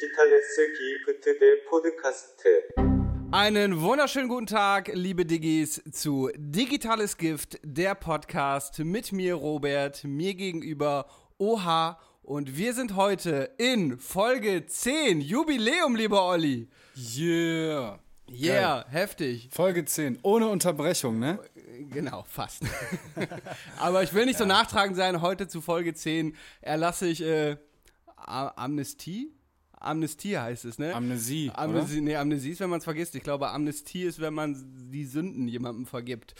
Digitales Gift Podcast. Einen wunderschönen guten Tag, liebe Diggis, zu Digitales Gift, der Podcast mit mir, Robert, mir gegenüber, Oha. Und wir sind heute in Folge 10, Jubiläum, lieber Olli. Yeah. Yeah, Geil. heftig. Folge 10, ohne Unterbrechung, ne? Genau, fast. Aber ich will nicht ja. so nachtragend sein, heute zu Folge 10 erlasse ich äh, Amnestie. Amnestie heißt es, ne? Amnesie, Amnesie, nee, Amnesie ist, wenn man es vergisst. Ich glaube, Amnestie ist, wenn man die Sünden jemandem vergibt.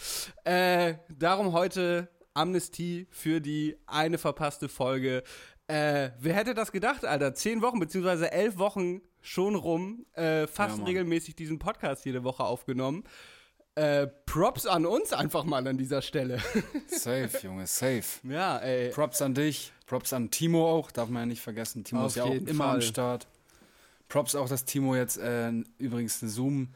Äh, darum heute Amnestie für die eine verpasste Folge. Äh, wer hätte das gedacht, Alter? Zehn Wochen, beziehungsweise elf Wochen schon rum, äh, fast Ja, regelmäßig diesen Podcast jede Woche aufgenommen. Äh, Props an uns einfach mal an dieser Stelle. oder? Safe, Junge, safe. ja, ey. Props an dich, Props an Timo auch, darf man ja nicht vergessen. Timo Auf ist ja auch immer Fall. am Start. Props auch, dass Timo jetzt äh, übrigens eine Zoom,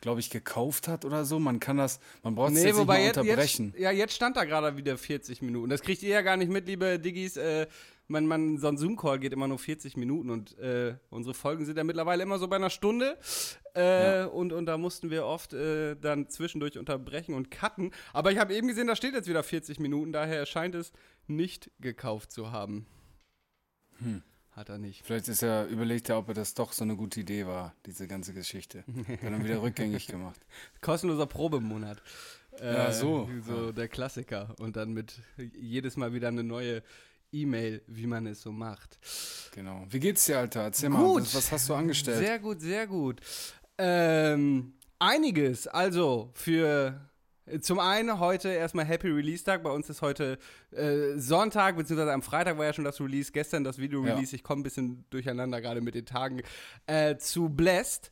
glaube ich, gekauft hat oder so. Man kann das, man braucht es Nee, jetzt nicht jetzt, unterbrechen. jetzt, ja, jetzt stand da gerade wieder 40 Minuten. Das kriegt ihr ja gar nicht mit, liebe Diggis. Äh, man, man, so ein Zoom-Call geht immer nur 40 Minuten und äh, unsere Folgen sind ja mittlerweile immer so bei einer Stunde. Äh, und, und da mussten wir oft äh, dann zwischendurch unterbrechen und cutten. Aber ich habe eben gesehen, da steht jetzt wieder 40 Minuten, daher scheint es nicht gekauft zu haben. Hat er nicht. Vielleicht ist er, überlegt er, ob er das doch so eine gute Idee war, diese ganze Geschichte. Dann haben wieder rückgängig gemacht. Kostenloser Probemonat. Äh, Ja, so. So der Klassiker. Und dann mit jedes Mal wieder eine neue E-Mail, wie man es so macht. Genau. Wie geht's dir, Alter? Erzähl Gut. mal, was, was hast du angestellt? Sehr gut, sehr gut. Ähm, einiges. Also für zum einen heute erstmal Happy Release Tag. Bei uns ist heute äh, Sonntag, beziehungsweise am Freitag war ja schon das Release, gestern das Video-Release. Ja. Ich komme ein bisschen durcheinander gerade mit den Tagen. Äh, zu Blessed.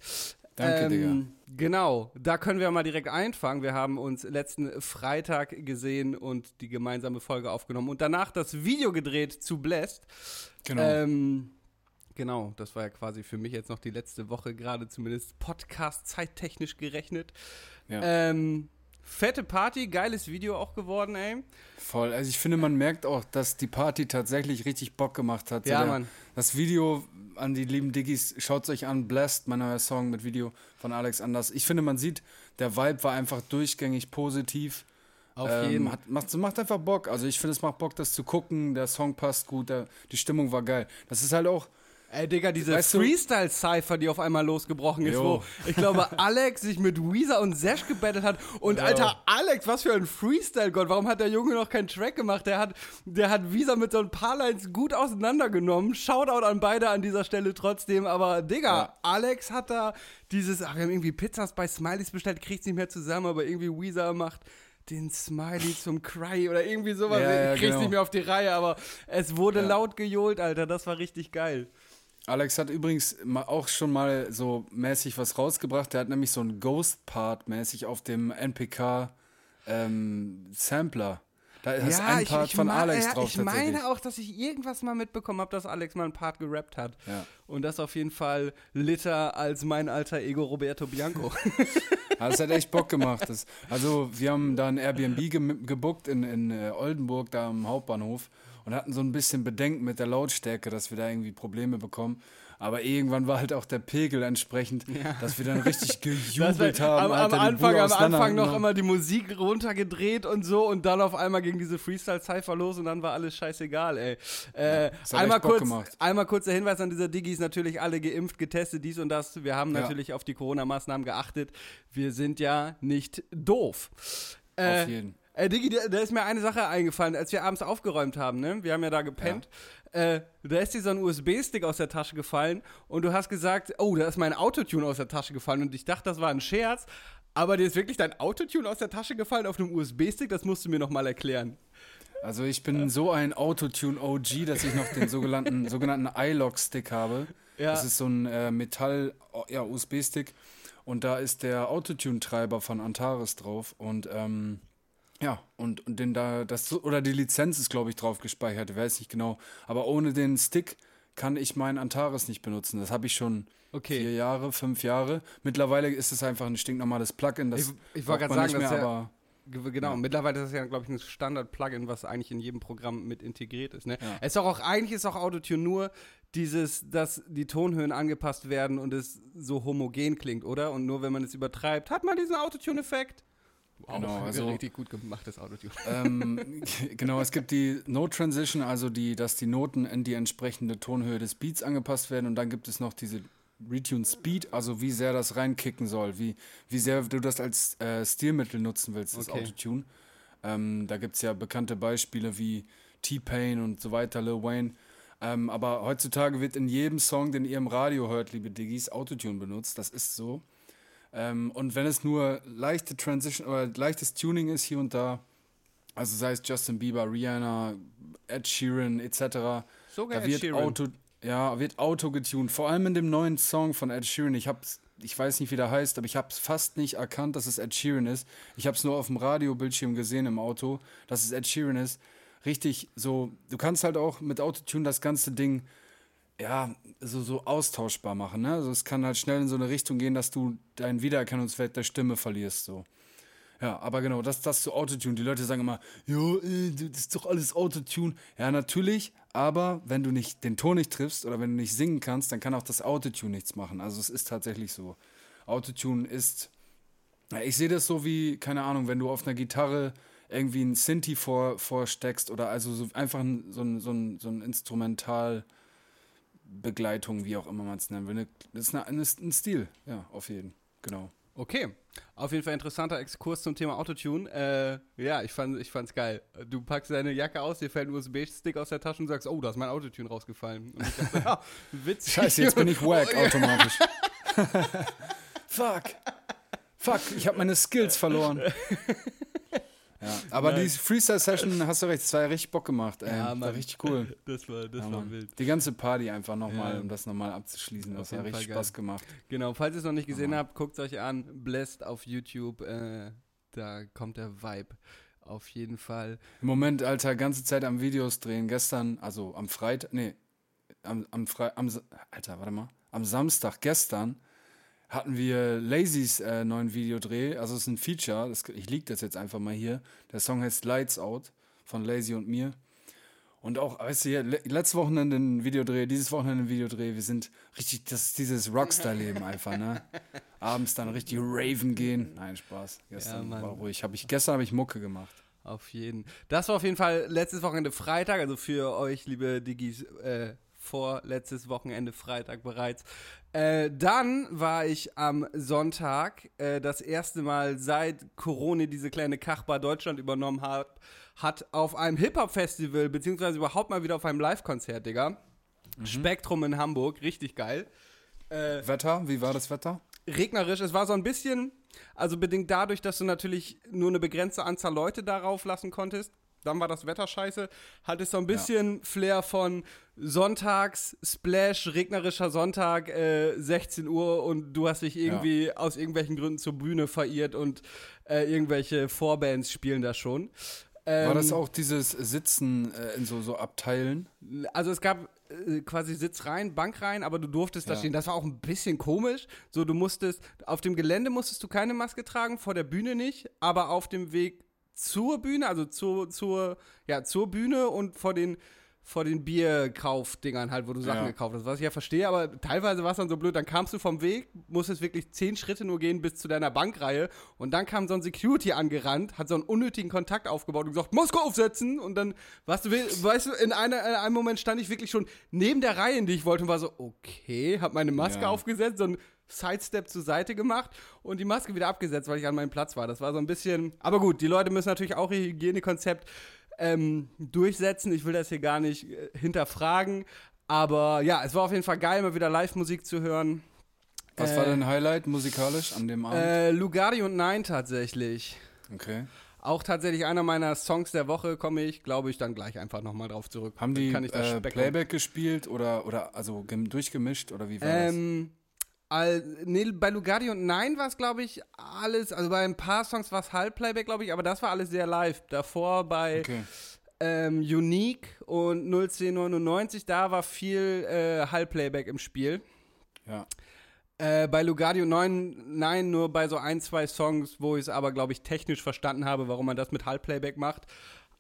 Danke, Digga. Genau, da können wir mal direkt einfangen. Wir haben uns letzten Freitag gesehen und die gemeinsame Folge aufgenommen und danach das Video gedreht zu Blessed. Genau. Ähm, genau, das war ja quasi für mich jetzt noch die letzte Woche, gerade zumindest Podcast-zeittechnisch gerechnet. ja. Ähm, fette Party, geiles Video auch geworden, ey. Voll. Also ich finde, man merkt auch, dass die Party tatsächlich richtig Bock gemacht hat. So Ja, der, Mann. Das Video an die lieben Diggis, schaut euch an, Blessed, mein neuer Song mit Video von Alex Anders. Ich finde, man sieht, der Vibe war einfach durchgängig positiv. Auf Ähm, jeden Hat, macht, macht einfach Bock. Also ich finde, es macht Bock, das zu gucken. Der Song passt gut, der, die Stimmung war geil. Das ist halt auch, Ey, Digga, diese Weißt du- Freestyle-Cypher, die auf einmal losgebrochen ist, Jo. wo ich glaube, Alex sich mit Weezer und Sesh gebettelt hat. Und Alter, Alex, was für ein Freestyle-Gott. Warum hat der Junge noch keinen Track gemacht? Der hat, der hat Weezer mit so ein paar Lines gut auseinandergenommen. Shoutout an beide an dieser Stelle trotzdem. Aber, Digga, Ja. Alex hat da dieses, ach, wir haben irgendwie Pizzas bei Smileys bestellt, kriegt's nicht mehr zusammen, aber irgendwie Weezer macht den Smiley zum Cry oder irgendwie sowas. Ja, ja, ich krieg's genau. nicht mehr auf die Reihe, aber es wurde laut gejohlt, Alter. Das war richtig geil. Alex hat übrigens auch schon mal so mäßig was rausgebracht. Der hat nämlich so einen Ghost-Part mäßig auf dem NPK ähm, Sampler. Da ist ein Part von mei- Alex ja, drauf Ich meine auch, dass ich irgendwas mal mitbekommen habe, dass Alex mal einen Part gerappt hat. Ja. Und das auf jeden Fall litter als mein alter Ego Roberto Bianco. Ja, das hat echt Bock gemacht. Das, also wir haben da ein Airbnb ge gebuckt in, in äh, Oldenburg, da am Hauptbahnhof und hatten so ein bisschen Bedenken mit der Lautstärke, dass wir da irgendwie Probleme bekommen. Aber irgendwann war halt auch der Pegel entsprechend, dass wir dann richtig gejubelt haben. am, Alter, am Anfang, am Anfang noch immer die Musik runtergedreht und so und dann auf einmal ging diese Freestyle-Cypher los und dann war alles scheißegal, ey. Äh, hat einmal, kurz, gemacht. einmal kurz der Hinweis an dieser Diggis, natürlich alle geimpft, getestet, dies und das. Wir haben Ja. natürlich auf die Corona-Maßnahmen geachtet. Wir sind ja nicht doof. Äh, Auf jeden. Ey, Diggi, da, da ist mir eine Sache eingefallen, als wir abends aufgeräumt haben, ne? Wir haben ja da gepennt. Äh, da ist dir so ein USB-Stick aus der Tasche gefallen und du hast gesagt, oh, da ist mein Autotune aus der Tasche gefallen und ich dachte, das war ein Scherz. Aber dir ist wirklich dein Autotune aus der Tasche gefallen auf einem USB-Stick? Das musst du mir nochmal erklären. Also ich bin so ein Autotune-OG, dass ich noch den sogenannten, sogenannten iLock-Stick habe. Ja. Das ist so ein äh, Metall-USB-Stick und da ist der Autotune-Treiber von Antares drauf und ähm, ja, und, und den da, das, oder die Lizenz ist, glaube ich, drauf gespeichert, ich weiß nicht genau. Aber ohne den Stick kann ich meinen Antares nicht benutzen. Das habe ich schon Okay. vier Jahre, fünf Jahre. Mittlerweile ist es einfach ein stinknormales Plugin. Das Ich- ich wollte gerade sagen, nicht das mehr, ist ja- Genau, Ja. mittlerweile ist das ja, glaube ich, ein Standard-Plugin, was eigentlich in jedem Programm mit integriert ist. Ne? Ja. Es ist auch, auch, eigentlich ist auch Autotune nur dieses, dass die Tonhöhen angepasst werden und es so homogen klingt, oder? Und nur wenn man es übertreibt, hat man diesen Autotune-Effekt. Wow, Genau, also- richtig gut gemachtes Autotune. ähm, genau, es gibt die Note Transition, also die, dass die Noten in die entsprechende Tonhöhe des Beats angepasst werden und dann gibt es noch diese Retune Speed, also wie sehr das reinkicken soll, wie, wie sehr du das als äh, Stilmittel nutzen willst, das Okay. Autotune. Ähm, da gibt es ja bekannte Beispiele wie T-Pain und so weiter, Lil Wayne. Ähm, aber heutzutage wird in jedem Song, den ihr im Radio hört, liebe Diggis, Autotune benutzt. Das ist so. Ähm, und wenn es nur leichte Transition oder leichtes Tuning ist hier und da, also sei es Justin Bieber, Rihanna, Ed Sheeran etc., Sogar da Ed wird Sheeran. Auto, ja, wird Auto getuned. Vor allem in dem neuen Song von Ed Sheeran. Ich hab's, ich weiß nicht, wie der heißt, aber ich habe es fast nicht erkannt, dass es Ed Sheeran ist. Ich habe es nur auf dem Radiobildschirm gesehen im Auto, dass es Ed Sheeran ist. Richtig so, du kannst halt auch mit Autotune das ganze Ding ja, so, so austauschbar machen. Ne? Also es kann halt schnell in so eine Richtung gehen, dass du deinen Wiedererkennungswert der Stimme verlierst. So. Ja, aber genau, das, das zu Autotune. Die Leute sagen immer, jo, äh, das ist doch alles Autotune. Ja, natürlich, aber wenn du nicht den Ton nicht triffst oder wenn du nicht singen kannst, dann kann auch das Autotune nichts machen. Also es ist tatsächlich so. Autotune ist, ja, ich sehe das so wie, keine Ahnung, wenn du auf einer Gitarre irgendwie ein Synthi vor, vorsteckst oder also so einfach ein, so ein, so ein, so ein Instrumental Begleitung, wie auch immer man es nennen will. Ne, Das ist eine, eine, ein Stil, ja, auf jeden. Genau. Okay, auf jeden Fall interessanter Exkurs zum Thema Autotune. Äh, ja, ich, fand, ich fand's geil. Du packst deine Jacke aus, dir fällt ein USB-Stick aus der Tasche und sagst, oh, da ist mein Autotune rausgefallen. Und ich dachte, ja, witzig. Scheiße, jetzt bin ich wack Oh, automatisch. Fuck. Fuck, ich habe meine Skills verloren. Ja, aber die Freestyle-Session, hast du recht, das war ja richtig Bock gemacht. Ey. Ja, war richtig cool. Das war, das Ja, war wild. Die ganze Party einfach nochmal, Ja. um das nochmal abzuschließen. Auf Das hat richtig Fall Spaß geil. gemacht. Genau, falls ihr es noch nicht gesehen habt, guckt euch an. Blessed auf YouTube. Äh, da kommt der Vibe. Auf jeden Fall. Im Moment, Alter, ganze Zeit am Videos drehen. Gestern, also am Freitag, nee, am, am Fre am, Sa- Alter, warte mal, am Samstag gestern hatten wir Lazys äh, neuen Videodreh. Also es ist ein Feature, das, ich lieg das jetzt einfach mal hier. Der Song heißt Lights Out von Lazy und mir. Und auch, weißt du, letztes Wochenende ein Videodreh, dieses Wochenende ein Videodreh. Wir sind richtig, das ist dieses Rockstar-Leben einfach, ne? Abends dann richtig raven gehen. Nein, Spaß. Gestern Mann. war ruhig. Hab ich, gestern habe ich Mucke gemacht. Auf jeden. Das war auf jeden Fall letztes Wochenende Freitag, also für euch, liebe Diggis, äh, vor letztes Wochenende Freitag bereits. Äh, dann war ich am Sonntag äh, das erste Mal seit Corona diese kleine Kachbar Deutschland übernommen hat, hat auf einem Hip-Hop-Festival, beziehungsweise überhaupt mal wieder auf einem Live-Konzert, Digga. Spektrum in Hamburg, richtig geil. Äh, Wetter, wie war das Wetter? regnerisch. Es war so ein bisschen, also bedingt dadurch, dass du natürlich nur eine begrenzte Anzahl Leute darauf lassen konntest. Dann war das Wetter scheiße. Hat es so ein bisschen Flair von Sonntags, Splash, regnerischer Sonntag, äh, 16 Uhr und du hast dich irgendwie aus irgendwelchen Gründen zur Bühne verirrt und äh, irgendwelche Vorbands spielen da schon. War das Ähm, auch dieses Sitzen äh, in so, so Abteilen? Also es gab äh, quasi Sitz rein, Bank rein, aber du durftest da Ja. stehen. Das war auch ein bisschen komisch. So, du musstest, auf dem Gelände musstest du keine Maske tragen, vor der Bühne nicht, aber auf dem Weg zur Bühne, also zur, zur, ja, zur Bühne und vor den vor den Bierkaufdingern halt, wo du Sachen Ja. gekauft hast, was ich ja verstehe, aber teilweise war es dann so blöd, dann kamst du vom Weg, musstest wirklich zehn Schritte nur gehen bis zu deiner Bankreihe und dann kam so ein Security angerannt, hat so einen unnötigen Kontakt aufgebaut und gesagt, Maske aufsetzen und dann, weißt du, weißt du, in, einer, in einem Moment stand ich wirklich schon neben der Reihe, in die ich wollte und war so, okay, hab meine Maske Ja. aufgesetzt, so ein Sidestep zur Seite gemacht und die Maske wieder abgesetzt, weil ich an meinem Platz war. Das war so ein bisschen, aber gut, die Leute müssen natürlich auch ihr Hygienekonzept ähm, durchsetzen. Ich will das hier gar nicht äh, hinterfragen. Aber ja, es war auf jeden Fall geil, mal wieder Live-Musik zu hören. Was Äh, war dein Highlight musikalisch an dem Abend? Äh, Lugardi und Nein tatsächlich. okay. Auch tatsächlich einer meiner Songs der Woche komme ich, glaube ich, dann gleich einfach nochmal drauf zurück. Haben die äh, Playback gespielt oder, oder also gem- durchgemischt oder wie war das? All, nee, bei Lugardi und Nein war es, glaube ich, alles, also bei ein paar Songs war es Halbplayback, glaube ich, aber das war alles sehr live. Davor bei Okay. ähm, Unique und 01099, da war viel äh, Halbplayback im Spiel. Ja. Äh, bei Lugardio 9, nein, nur bei so ein, zwei Songs, wo ich es aber, glaube ich, technisch verstanden habe, warum man das mit Halbplayback macht.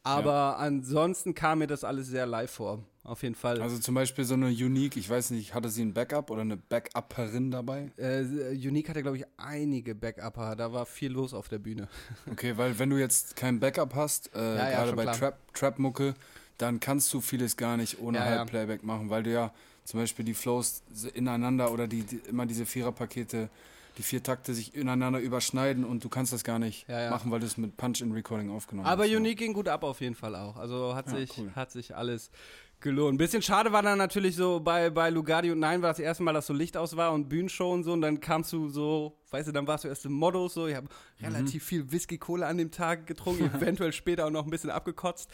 Aber ansonsten kam mir das alles sehr live vor. Auf jeden Fall. Also zum Beispiel so eine Unique, ich weiß nicht, hatte sie ein Backup oder eine Backupperin dabei? äh, Unique hatte, glaube ich, einige Backupper. Da war viel los auf der Bühne. Okay, weil wenn du jetzt kein Backup hast, äh, ja, gerade bei klar. Trap, Trap-Mucke, dann kannst du vieles gar nicht ohne Ja, ja. Halbplayback machen, weil du ja zum Beispiel die Flows ineinander oder die, die immer diese Viererpakete, die vier Takte sich ineinander überschneiden und du kannst das gar nicht Ja, ja. machen, weil du es mit Punch-in-Recording aufgenommen Aber hast. Unique ging gut ab auf jeden Fall auch. Also hat, Ja, sich, cool. hat sich alles gelohnt. Ein bisschen schade war dann natürlich so bei, bei Lugardi und Nein war das erste Mal, dass so Licht aus war und Bühnenshow und so. Und dann kamst du so, weißt du, dann warst du erst im Modus so. Ich habe Mhm. relativ viel Whisky-Cola an dem Tag getrunken, eventuell später auch noch ein bisschen abgekotzt.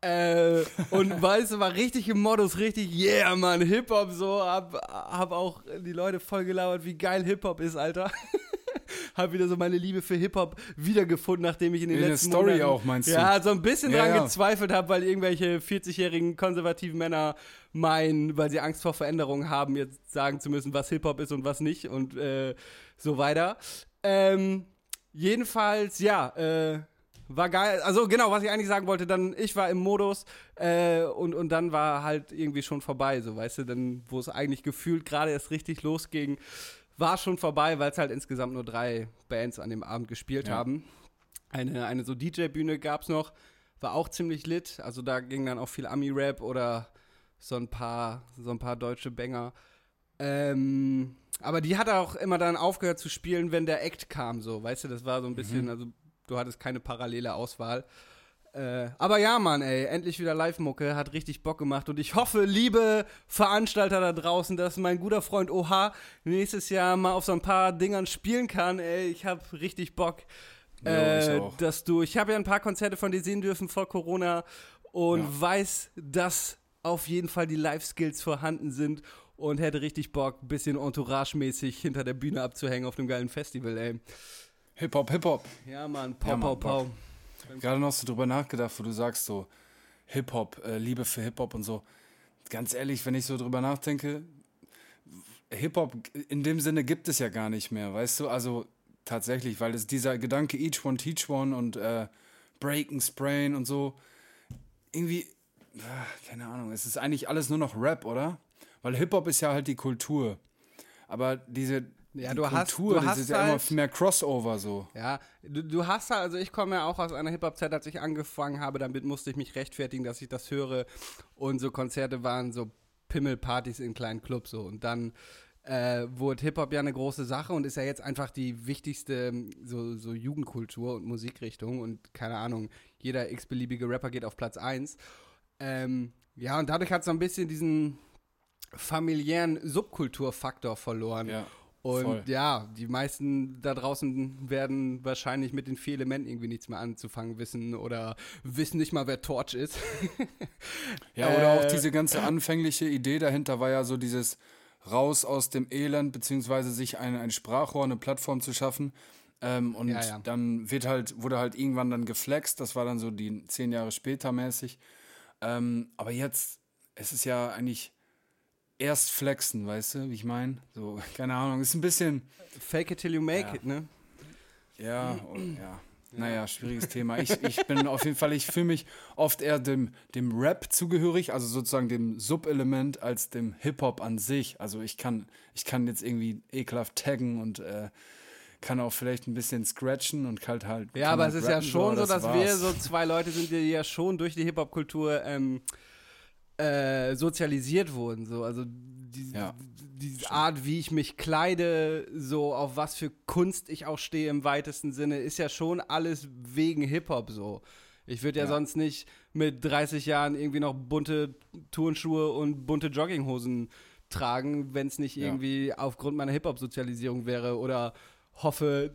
Äh, und weißt du, war richtig im Modus, richtig, yeah, Mann, Hip-Hop so. Hab, hab auch die Leute voll gelabert, wie geil Hip-Hop ist, Alter. hab wieder so meine Liebe für Hip-Hop wiedergefunden, nachdem ich in den In der letzten Story Monaten, auch, meinst du? Ja, so ein bisschen Ja, dran ja. gezweifelt habe, weil irgendwelche 40-jährigen konservativen Männer meinen, weil sie Angst vor Veränderungen haben, jetzt sagen zu müssen, was Hip-Hop ist und was nicht und äh, so weiter. Ähm, jedenfalls, ja, äh, war geil. Also genau, was ich eigentlich sagen wollte, dann, ich war im Modus äh, und, und dann war halt irgendwie schon vorbei, so weißt du, dann, wo es eigentlich gefühlt gerade erst richtig losging, war schon vorbei, weil es halt insgesamt nur drei Bands an dem Abend gespielt Ja. haben. Eine, eine so DJ-Bühne gab es noch, war auch ziemlich lit. Also da ging dann auch viel Ami-Rap oder so ein paar, so ein paar deutsche Banger. Ähm, aber die hat auch immer dann aufgehört zu spielen, wenn der Act kam, so, weißt du, das war so ein bisschen, also du hattest keine parallele Auswahl. Äh, aber ja, Mann, ey, endlich wieder Live-Mucke, hat richtig Bock gemacht und ich hoffe, liebe Veranstalter da draußen, dass mein guter Freund OH nächstes Jahr mal auf so ein paar Dingern spielen kann, ey, ich hab richtig Bock. Äh, dass du, ich habe ja ein paar Konzerte von dir sehen dürfen vor Corona und Ja. weiß, dass auf jeden Fall die Live-Skills vorhanden sind und hätte richtig Bock, ein bisschen entourage-mäßig hinter der Bühne abzuhängen auf einem geilen Festival, ey. Hip-Hop, Hip-Hop. Ja, Mann, pau, Ja, Mann, pau, pau. Gerade noch so drüber nachgedacht, wo du sagst so Hip-Hop, äh, Liebe für Hip-Hop und so. Ganz ehrlich, wenn ich so drüber nachdenke, Hip-Hop in dem Sinne gibt es ja gar nicht mehr, weißt du? Also tatsächlich, weil es dieser Gedanke Each One Teach One und äh, Breaken, Sprain und so, irgendwie, ah, keine Ahnung, es ist eigentlich alles nur noch Rap, oder? Weil Hip-Hop ist ja halt die Kultur. Aber diese Ja, du hast- Kultur, du das hast ist ja immer halt- mehr Crossover so. Ja, du, du hast halt, also ich komme ja auch aus einer Hip-Hop-Zeit, als ich angefangen habe, damit musste ich mich rechtfertigen, dass ich das höre. Und so Konzerte waren so Pimmelpartys in kleinen Clubs so. Und dann äh, wurde Hip-Hop ja eine große Sache und ist ja jetzt einfach die wichtigste ähm, so, so Jugendkultur und Musikrichtung. Und keine Ahnung, jeder x-beliebige Rapper geht auf Platz 1. Ähm, ja, und dadurch hat es so ein bisschen diesen familiären Subkulturfaktor verloren. Ja, Und voll. ja, die meisten da draußen werden wahrscheinlich mit den vier Elementen irgendwie nichts mehr anzufangen wissen oder wissen nicht mal, wer Torch ist. Ja, oder Äh, auch diese ganze anfängliche Idee dahinter war ja so dieses raus aus dem Elend, beziehungsweise sich ein, ein Sprachrohr, eine Plattform zu schaffen. Ähm, und Ja, ja. dann wird halt, wurde halt irgendwann dann geflext, das war dann so die zehn Jahre später mäßig. Ähm, aber jetzt, es ist ja eigentlich erst flexen, weißt du, wie ich meine? So, keine Ahnung, ist ein bisschen, Fake it till you make Ja. it, ne? ja, und, ja. Naja, schwieriges Thema. Ich, ich bin auf jeden Fall, ich fühle mich oft eher dem, dem Rap zugehörig, also sozusagen dem Subelement als dem Hip-Hop an sich. Also ich kann, ich kann jetzt irgendwie ekelhaft taggen und äh, kann auch vielleicht ein bisschen scratchen und halt halt. Ja, aber halt es ist ja rappen, schon aber so, das dass wir war's. so zwei Leute sind, die ja schon durch die Hip-Hop-Kultur ähm, äh, sozialisiert wurden. So. Also die, Ja, die Art, wie ich mich kleide, so auf was für Kunst ich auch stehe im weitesten Sinne, ist ja schon alles wegen Hip-Hop so. Ich würde ja, Ja. sonst nicht mit 30 Jahren irgendwie noch bunte Turnschuhe und bunte Jogginghosen tragen, wenn es nicht Ja. irgendwie aufgrund meiner Hip-Hop-Sozialisierung wäre oder hoffe,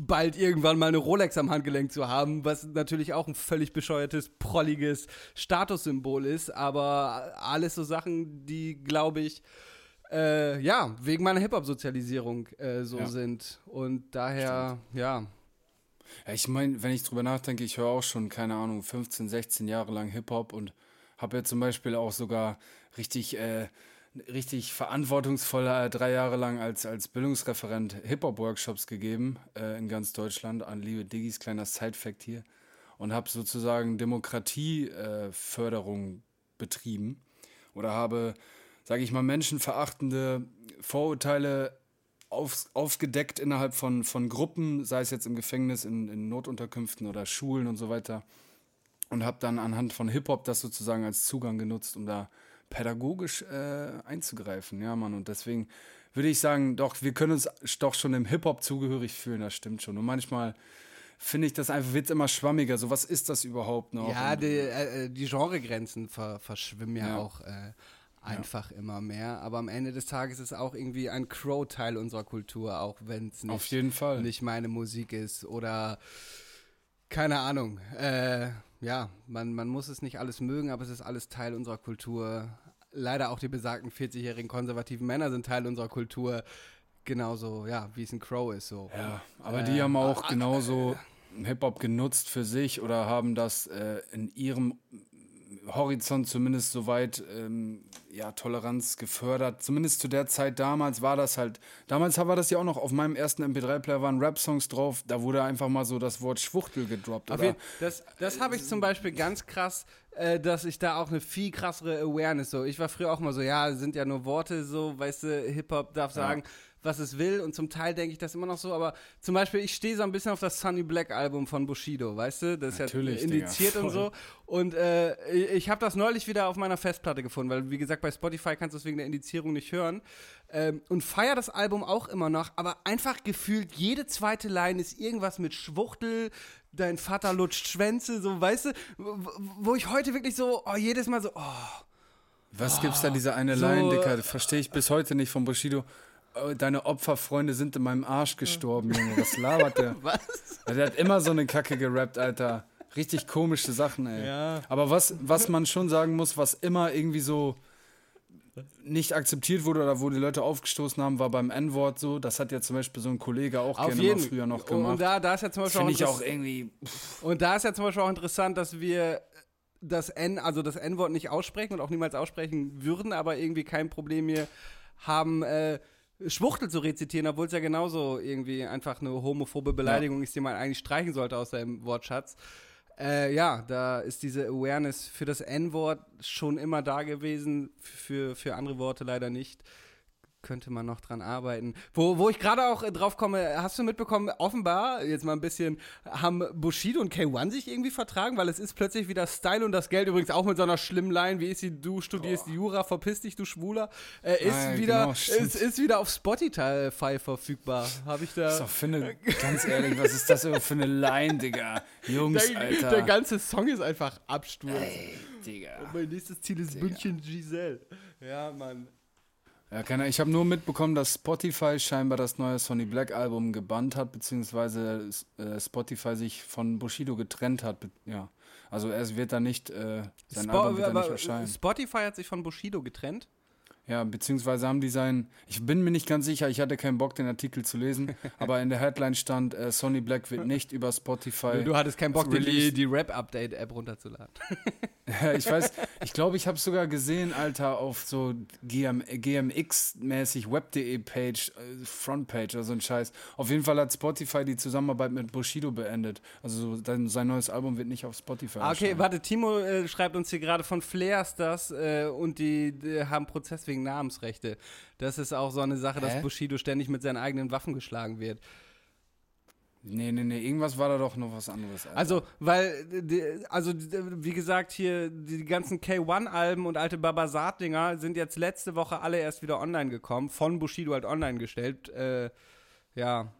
bald irgendwann mal eine Rolex am Handgelenk zu haben, was natürlich auch ein völlig bescheuertes, prolliges Statussymbol ist, aber alles so Sachen, die, glaube ich, äh, ja, wegen meiner Hip-Hop-Sozialisierung äh, so Ja. sind. Und daher, ja, Ja, ich meine, wenn ich drüber nachdenke, ich höre auch schon, keine Ahnung, 15, 16 Jahre lang Hip-Hop und habe jetzt zum Beispiel auch sogar richtig äh, richtig verantwortungsvoller drei Jahre lang als, als Bildungsreferent Hip-Hop-Workshops gegeben äh, in ganz Deutschland an liebe Diggis, kleiner Side-Fact hier. Und habe sozusagen Demokratieförderung äh, betrieben oder habe, sage ich mal, menschenverachtende Vorurteile auf, aufgedeckt innerhalb von, von Gruppen, sei es jetzt im Gefängnis, in, in Notunterkünften oder Schulen und so weiter. Und habe dann anhand von Hip-Hop das sozusagen als Zugang genutzt, um da pädagogisch äh, einzugreifen. Ja, Mann. Und deswegen würde ich sagen, doch, wir können uns doch schon im Hip-Hop zugehörig fühlen, das stimmt schon. Und manchmal finde ich das einfach, wird immer schwammiger. So, was ist das überhaupt noch? Ja, die, äh, die Genregrenzen ver verschwimmen ja, Ja. auch äh, einfach immer mehr. Aber am Ende des Tages ist auch irgendwie ein Crow-Teil unserer Kultur, auch wenn es nicht, nicht meine Musik ist oder keine Ahnung. Äh, ja, man, man muss es nicht alles mögen, aber es ist alles Teil unserer Kultur. Leider auch die besagten 40-jährigen konservativen Männer sind Teil unserer Kultur. Genauso, ja, wie es ein Crow ist. So. Ja, aber Äh, die haben auch ah, genauso Hip-Hop genutzt für sich oder haben das äh, in ihrem Horizont zumindest soweit ähm, ja, Toleranz gefördert. Zumindest zu der Zeit damals war das halt, damals war das ja auch noch auf meinem ersten MP3-Player waren Rap-Songs drauf, da wurde einfach mal so das Wort Schwuchtel gedroppt. Oder? das das habe ich zum Beispiel ganz krass, äh, dass ich da auch eine viel krassere Awareness so. Ich war früher auch mal so, ja, sind ja nur Worte so, weißt du, Hip-Hop darf sagen, was es will. Und zum Teil denke ich das immer noch so, aber zum Beispiel, ich stehe so ein bisschen auf das Sunny Black Album von Bushido, weißt du, das ist Natürlich, ja indiziert Digga, und so. Und äh, ich habe das neulich wieder auf meiner Festplatte gefunden, weil wie gesagt, bei Spotify kannst du es wegen der Indizierung nicht hören. Ähm, und feier das Album auch immer noch, aber einfach gefühlt jede zweite Line ist irgendwas mit Schwuchtel, dein Vater lutscht Schwänze, so, weißt du, wo, ich heute wirklich so, oh, jedes Mal so, oh, Was gibt's da, diese eine so- Line, Dicker? Verstehe ich bis heute nicht von Bushido. Oh, Deine Opferfreunde sind in meinem Arsch gestorben, Junge. Was labert der? was? Der hat immer so eine Kacke gerappt, Alter. Richtig komische Sachen, ey. Ja. Aber was, was man schon sagen muss, was immer irgendwie so nicht akzeptiert wurde oder wo die Leute aufgestoßen haben, war beim N-Wort so. Das hat ja zum Beispiel so ein Kollege auch Auf gerne jeden mal früher noch Und gemacht. da, da ist ja zum Beispiel Finde ich auch irgendwie. Und da ist ja zum Beispiel auch interessant, dass wir das N, also das N-Wort nicht aussprechen und auch niemals aussprechen würden, aber irgendwie kein Problem hier haben, äh, Schwuchtel zu rezitieren, obwohl es ja genauso irgendwie einfach eine homophobe Beleidigung ist, die man eigentlich streichen sollte aus seinem Wortschatz. Äh, ja, da ist diese Awareness für das N-Wort schon immer da gewesen, für, für andere Worte leider nicht. Könnte man noch dran arbeiten. Wo, wo ich gerade auch äh, drauf komme, hast du mitbekommen, offenbar, jetzt mal ein bisschen, haben Bushido und K1 sich irgendwie vertragen, weil es ist plötzlich wieder Style und das Geld übrigens auch mit so einer schlimmen Line, wie ist sie, du studierst Jura, verpiss dich, du Schwuler, äh, ist, Ah, wieder, genau, ist, ist wieder auf Spotify verfügbar. Habe ich da. Für eine, ganz ehrlich, was ist das für eine Line, Digga? Jungs, der, Alter. der ganze Song ist einfach Absturz. Digga. Mein nächstes Ziel ist München Giselle. Ja, Mann. Ja, keine Ahnung. Ich habe nur mitbekommen, dass Spotify scheinbar das neue Sonny Black Album gebannt hat, beziehungsweise äh, Spotify sich von Bushido getrennt hat. Ja. Also er wird da nicht, äh, sein Spo- Album wird da nicht erscheinen. Spotify hat sich von Bushido getrennt. Ja, beziehungsweise haben die sein, ich bin mir nicht ganz sicher, ich hatte keinen Bock, den Artikel zu lesen, aber in der Headline stand, äh, Sonny Black wird nicht über Spotify. Du hattest keinen Bock, die, die Rap-Update-App runterzuladen. Ja, ich weiß, ich glaube, ich habe sogar gesehen, Alter, auf so GM, GMX-mäßig Web.de-Page, äh, Frontpage oder so ein Scheiß. Auf jeden Fall hat Spotify die Zusammenarbeit mit Bushido beendet. Also so, sein, sein neues Album wird nicht auf Spotify Ah, okay, warte, Timo äh, schreibt uns hier gerade von Flares das äh, und die, die haben Prozess wegen Namensrechte. Das ist auch so eine Sache, dass Hä? Bushido ständig mit seinen eigenen Waffen geschlagen wird. Nee, nee, nee, irgendwas war da doch noch was anderes. Alter. Also, weil, äh, also wie gesagt, hier die ganzen K1-Alben und alte Babasat-Dinger sind jetzt letzte Woche alle erst wieder online gekommen, von Bushido halt online gestellt. Äh, ja,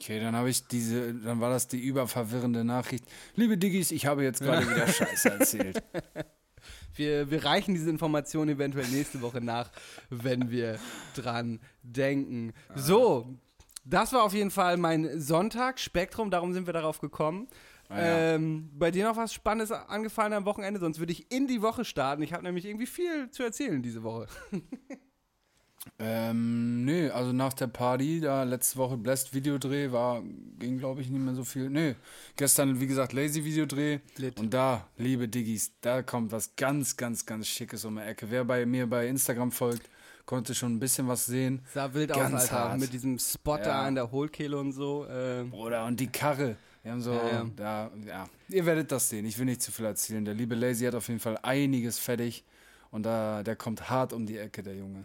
Okay, dann habe ich diese, dann war das die überverwirrende Nachricht. Liebe Diggis, ich habe jetzt gerade wieder Scheiße erzählt. Wir, wir reichen diese Information eventuell nächste Woche nach, wenn wir dran denken. So, das war auf jeden Fall mein Sonntag, Spektrum, darum sind wir darauf gekommen. Ah, ja. ähm, bei dir noch was Spannendes angefallen am Wochenende? Sonst würde ich in die Woche starten. Ich habe nämlich irgendwie viel zu erzählen diese Woche. Ähm, nee, also nach der Party, da letzte Woche Blessed Videodreh war, ging glaube ich nicht mehr so viel. Nee, gestern, wie gesagt, Lazy Videodreh. Lit. Und da, liebe Diggis, da kommt was ganz, ganz, ganz Schickes um die Ecke. Wer bei mir bei Instagram folgt, konnte schon ein bisschen was sehen. Sah wild aus, Ganz Alter. hart. Mit diesem Spot da Ja. an der Hohlkehle und so. Ähm, Bruder, und die Karre. Wir haben so, Ja, ja. Da, ja, ihr werdet das sehen. Ich will nicht zu viel erzählen. Der liebe Lazy hat auf jeden Fall einiges fertig. Und da, der kommt hart um die Ecke, der Junge.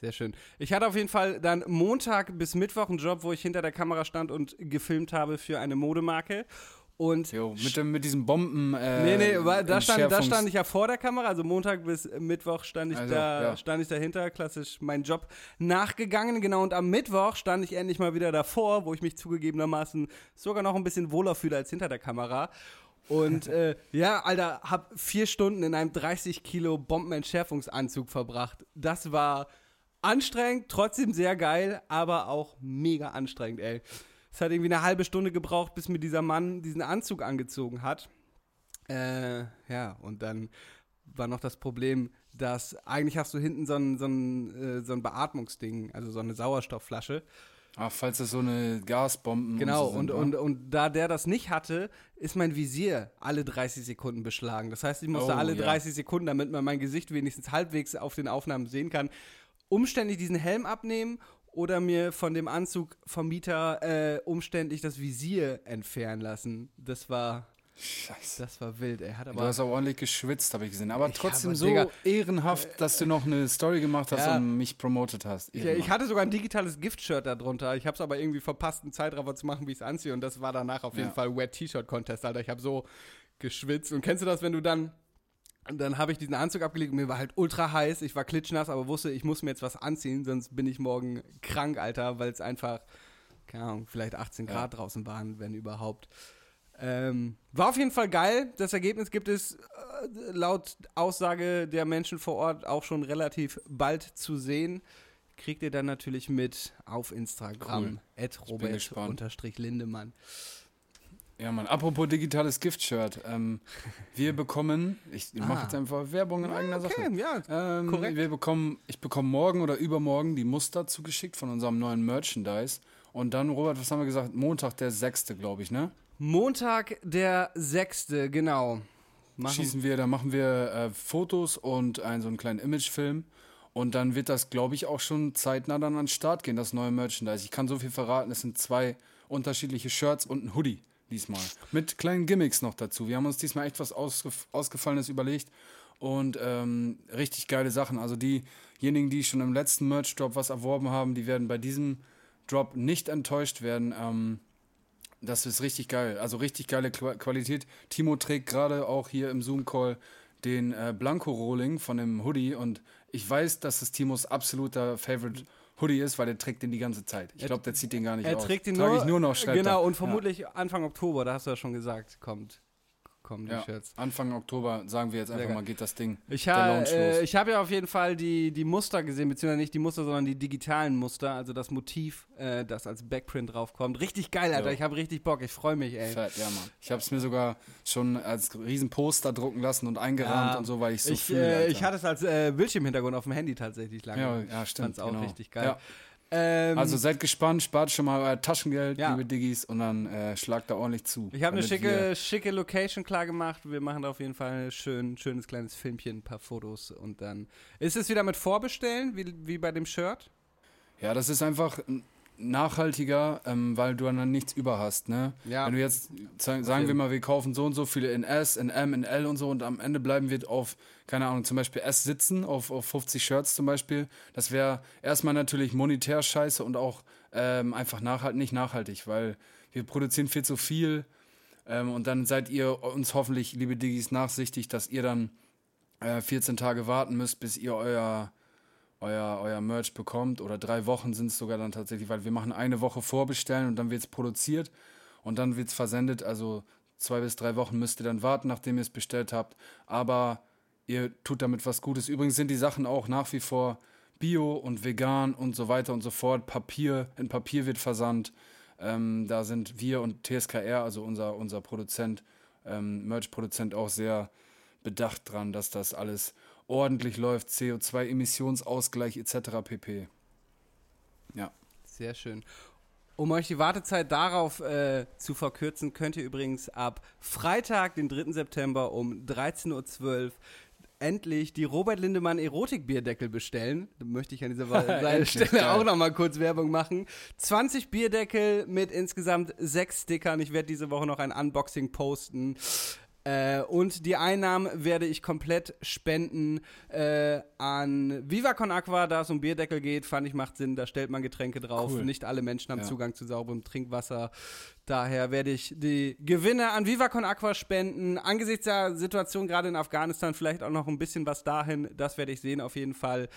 Sehr schön. Ich hatte auf jeden Fall dann Montag bis Mittwoch einen Job, wo ich hinter der Kamera stand und gefilmt habe für eine Modemarke. Und Jo, mit, dem, mit diesen Bomben. Äh, Nee, nee, weil da stand, da stand ich ja vor der Kamera, also Montag bis Mittwoch stand ich Also, da, ja. stand ich dahinter, klassisch meinen Job nachgegangen, genau, und am Mittwoch stand ich endlich mal wieder davor, wo ich mich zugegebenermaßen sogar noch ein bisschen wohler fühle als hinter der Kamera. Und äh, ja, Alter, hab vier Stunden in einem 30 Kilo Bombenentschärfungsanzug verbracht. Das war anstrengend, trotzdem sehr geil, aber auch mega anstrengend, ey. Es hat irgendwie eine halbe Stunde gebraucht, bis mir dieser Mann diesen Anzug angezogen hat. Äh, ja, und dann war noch das Problem, dass eigentlich hast du hinten so ein, so ein, äh, so ein Beatmungsding, also so eine Sauerstoffflasche. Ach, falls das so eine Gasbomben Genau, und, so und, sind, und, wa? und da der das nicht hatte, ist mein Visier alle 30 Sekunden beschlagen. Das heißt, ich musste Oh, alle ja. 30 Sekunden, damit man mein Gesicht wenigstens halbwegs auf den Aufnahmen sehen kann, umständlich diesen Helm abnehmen oder mir von dem Anzug vom Mieter äh, umständlich das Visier entfernen lassen. Das war, Scheiße. das war wild, ey. Hat Du aber hast auch ordentlich geschwitzt, habe ich gesehen. Aber Ich trotzdem so Digga, ehrenhaft, dass du noch eine Story gemacht hast Ja. und mich promotet hast. Ich, Ehrenmann. ich hatte sogar ein digitales Gift-Shirt darunter. Ich habe es aber irgendwie verpasst, einen Zeitraffer zu machen, wie ich es anziehe. Und das war danach auf jeden Ja. Fall Wet T-Shirt-Contest, Alter. Ich habe so geschwitzt. Und kennst du das, wenn du dann. Dann habe ich diesen Anzug abgelegt und mir war halt ultra heiß. Ich war klitschnass, aber wusste, ich muss mir jetzt was anziehen, sonst bin ich morgen krank, Alter, weil es einfach, keine Ahnung, vielleicht 18 Ja. Grad draußen waren, wenn überhaupt. Ähm, war auf jeden Fall geil. Das Ergebnis gibt es äh, laut Aussage der Menschen vor Ort auch schon relativ bald zu sehen. Kriegt ihr dann natürlich mit auf Instagram. Cool. At Robert gespannt. unterstrich Lindemann. Ja, Mann. Apropos digitales Gift-Shirt. Ähm, wir bekommen, ich Ah. mache jetzt einfach Werbung in eigener Sache. Okay, ja. Ähm, korrekt. Wir bekommen, ich bekomme morgen oder übermorgen die Muster zugeschickt von unserem neuen Merchandise. Und dann, Robert, was haben wir gesagt? Montag, der 6., glaube ich, ne? Montag, der 6., genau. Machen, Schießen wir, da machen wir äh, Fotos und einen, so einen kleinen Imagefilm. Und dann wird das, glaube ich, auch schon zeitnah dann an den Start gehen, das neue Merchandise. Ich kann so viel verraten, es sind zwei unterschiedliche Shirts und ein Hoodie diesmal. Mit kleinen Gimmicks noch dazu. Wir haben uns diesmal echt was ausgef Ausgefallenes überlegt und ähm, richtig geile Sachen. Also diejenigen, die schon im letzten Merch-Drop was erworben haben, die werden bei diesem Drop nicht enttäuscht werden. Ähm, das ist richtig geil. Also richtig geile Qua- Qualität. Timo trägt gerade auch hier im Zoom-Call den äh, Blanco-Rolling von dem Hoodie und ich weiß, dass es Timos absoluter Favorite Hoodie ist, weil der trägt den die ganze Zeit. Ich glaube, der zieht den gar nicht er aus. trägt ihn Trage nur, ich nur noch, schreibt Genau, er. und vermutlich Anfang Oktober, da hast du ja schon gesagt, kommt, kommen die ja. Shirts. Anfang Oktober, sagen wir jetzt einfach mal, geht das Ding. Ich habe Launch äh, ich hab ja auf jeden Fall die, die Muster gesehen, beziehungsweise nicht die Muster, sondern die digitalen Muster, also das Motiv, äh, das als Backprint draufkommt. Richtig geil, Alter. Ja. Ich habe richtig Bock, ich freue mich, ey. Fett, ja, Mann. Ich habe es mir sogar schon als riesen Poster drucken lassen und eingerahmt Ja, und so, weil ich so ich, fühle. äh, ich hatte es als äh, Bildschirmhintergrund auf dem Handy tatsächlich lange. ja, ja, stimmt. Fand's auch genau. richtig geil. Ja. Ähm, Also seid gespannt, spart schon mal euer Taschengeld, Ja. liebe Diggis, und dann äh, schlagt da ordentlich zu. ich habe eine schicke, schicke Location klar gemacht. Wir machen da auf jeden Fall ein schön, schönes kleines Filmchen, ein paar Fotos und dann. Ist es wieder mit Vorbestellen, wie, wie bei dem Shirt? Ja, das ist einfach nachhaltiger, ähm, weil du dann nichts über hast, ne? Ja. Wenn du jetzt, sa- sagen wir mal, wir kaufen so und so viele in S, in M, in L und so und am Ende bleiben wir auf, keine Ahnung, zum Beispiel S sitzen, auf, auf 50 Shirts zum Beispiel. Das wäre erstmal natürlich monetär scheiße und auch ähm, einfach nachhalt, nicht nachhaltig, weil wir produzieren viel zu viel ähm, und dann seid ihr uns hoffentlich, liebe Diggis, nachsichtig, dass ihr dann äh, 14 Tage warten müsst, bis ihr euer euer, euer Merch bekommt. Oder drei Wochen sind es sogar dann tatsächlich, weil wir machen eine Woche vorbestellen und dann wird es produziert und dann wird es versendet. Also zwei bis drei Wochen müsst ihr dann warten, nachdem ihr es bestellt habt. Aber ihr tut damit was Gutes. Übrigens sind die Sachen auch nach wie vor bio und vegan und so weiter und so fort. Papier, in Papier wird versandt. Ähm, da sind wir und TSKR, also unser, unser Produzent, ähm, Merch-Produzent, auch sehr bedacht dran, dass das alles ordentlich läuft, CO2-Emissionsausgleich etc. pp. Ja. Sehr schön. Um euch die Wartezeit darauf äh, zu verkürzen, könnt ihr übrigens ab Freitag, den 3. September um 13.12 Uhr endlich die Robert Lindemann Erotik-Bierdeckel bestellen. Da möchte ich an dieser Stelle auch nochmal kurz Werbung machen. 20 Bierdeckel mit insgesamt sechs Stickern. Ich werde diese Woche noch ein Unboxing posten. Äh, und die Einnahmen werde ich komplett spenden äh, an Viva Con Aqua, da es um Bierdeckel geht. Fand ich macht Sinn, da stellt man Getränke drauf. Cool. Nicht alle Menschen haben Ja. Zugang zu sauberem Trinkwasser. Daher werde ich die Gewinne an Viva Con Aqua spenden. Angesichts der Situation gerade in Afghanistan vielleicht auch noch ein bisschen was dahin. Das werde ich sehen auf jeden Fall.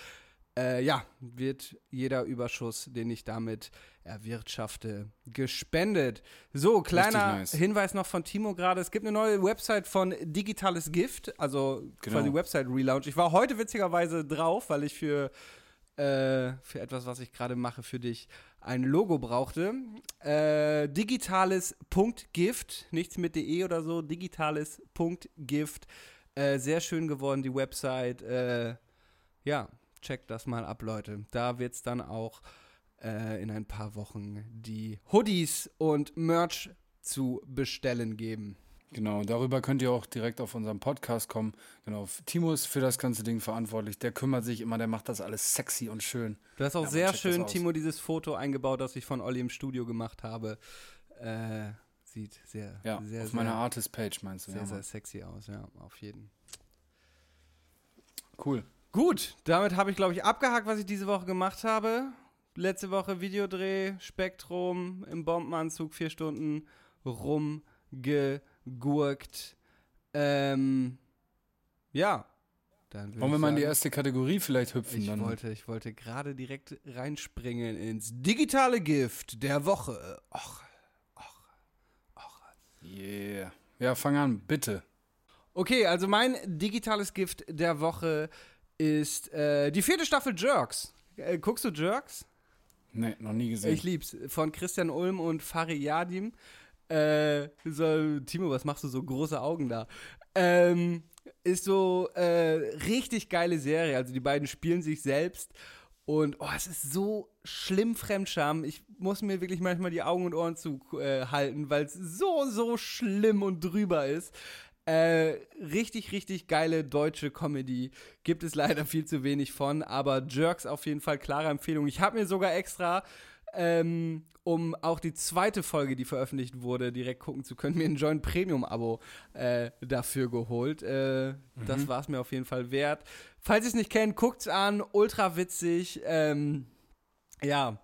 Äh, ja, wird jeder Überschuss, den ich damit erwirtschafte, gespendet. So, kleiner nice. Hinweis noch von Timo gerade. Es gibt eine neue Website von Digitales Gift, also Genau. quasi Website-Relaunch. Ich war heute witzigerweise drauf, weil ich für, äh, für etwas, was ich gerade mache, für dich ein Logo brauchte. Äh, digitales.gift, nichts mit de oder so, digitales.gift. Äh, sehr schön geworden, die Website. Äh, ja, checkt das mal ab, Leute. Da wird es dann auch äh, in ein paar Wochen die Hoodies und Merch zu bestellen geben. Genau, darüber könnt ihr auch direkt auf unseren Podcast kommen. Genau, Timo ist für das ganze Ding verantwortlich. Der kümmert sich immer, der macht das alles sexy und schön. Du hast auch Ja, sehr schön. Timo, dieses Foto eingebaut, das ich von Olli im Studio gemacht habe. Äh, sieht sehr, Ja, sehr, auf sehr, meiner Artist-Page meinst du. sehr, ja, sehr sexy aus, ja, auf jeden. Cool. Gut, damit habe ich, glaube ich, abgehakt, was ich diese Woche gemacht habe. Letzte Woche Videodreh, Spektrum im Bombenanzug, vier Stunden rumgegurkt. Ähm, ja. Dann Wollen wir mal in die erste Kategorie vielleicht hüpfen? Ich dann? wollte, ich wollte gerade direkt reinspringen ins digitale Gift der Woche. Och, Yeah. Ja, fang an, bitte. Okay, also mein digitales Gift der Woche ist äh, die vierte Staffel Jerks. Äh, guckst du Jerks? Nee, noch nie gesehen. Ich lieb's. Von Christian Ulm und Fari Yadim. Äh, so, Timo, was machst du so große Augen da? Ähm, ist so äh, richtig geile Serie. Also die beiden spielen sich selbst. Und oh, es ist so schlimm Fremdscham. Ich muss mir wirklich manchmal die Augen und Ohren zu äh, halten, weil es so, so schlimm und drüber ist. Äh, richtig, richtig geile deutsche Comedy. Gibt es leider viel zu wenig von, aber Jerks auf jeden Fall klare Empfehlung. Ich habe mir sogar extra, ähm, um auch die zweite Folge, die veröffentlicht wurde, direkt gucken zu können, mir ein Joint Premium-Abo äh, dafür geholt. Äh, Das war es mir auf jeden Fall wert. Falls ihr es nicht kennt, guckt's an. Ultra witzig. Ähm, ja,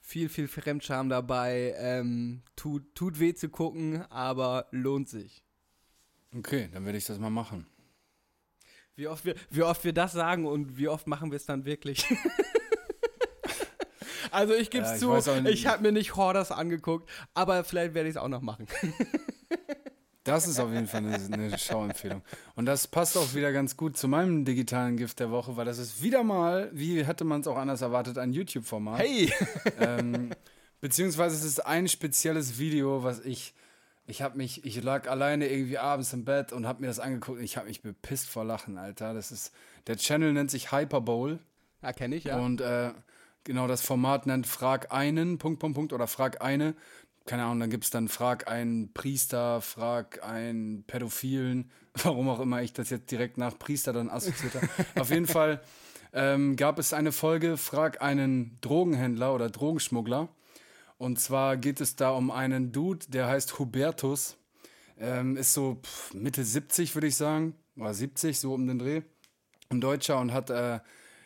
viel, viel Fremdscham dabei. Ähm, tut, tut weh zu gucken, aber lohnt sich. Okay, dann werde ich das mal machen. Wie oft, wir, wie oft wir das sagen und wie oft machen wir es dann wirklich. also ich gebe es Ja, ich zu, ich habe mir nicht Hoarders angeguckt, aber vielleicht werde ich es auch noch machen. Das ist auf jeden Fall eine, eine Schauempfehlung. Und das passt auch wieder ganz gut zu meinem digitalen Gift der Woche, weil das ist wieder mal, wie hätte man es auch anders erwartet, ein YouTube-Format. Hey! Ähm, beziehungsweise es ist ein spezielles Video, was ich, ich habe mich, ich lag alleine irgendwie abends im Bett und habe mir das angeguckt und ich habe mich bepisst vor Lachen, Alter. Das ist, der Channel nennt sich Hyperbowl Ja, kenne ich, ja. und äh, genau das Format nennt Frag einen, Punkt, Punkt, Punkt oder Frag eine. Keine Ahnung, dann gibt es dann Frag einen Priester, Frag einen Pädophilen, warum auch immer ich das jetzt direkt nach Priester dann assoziiert habe. Auf jeden Fall ähm, gab es eine Folge Frag einen Drogenhändler oder Drogenschmuggler. Und zwar geht es da um einen Dude, der heißt Hubertus. Ähm, ist so pff, Mitte 70, würde ich sagen. Oder 70, so um den Dreh. Ein Deutscher und hat äh,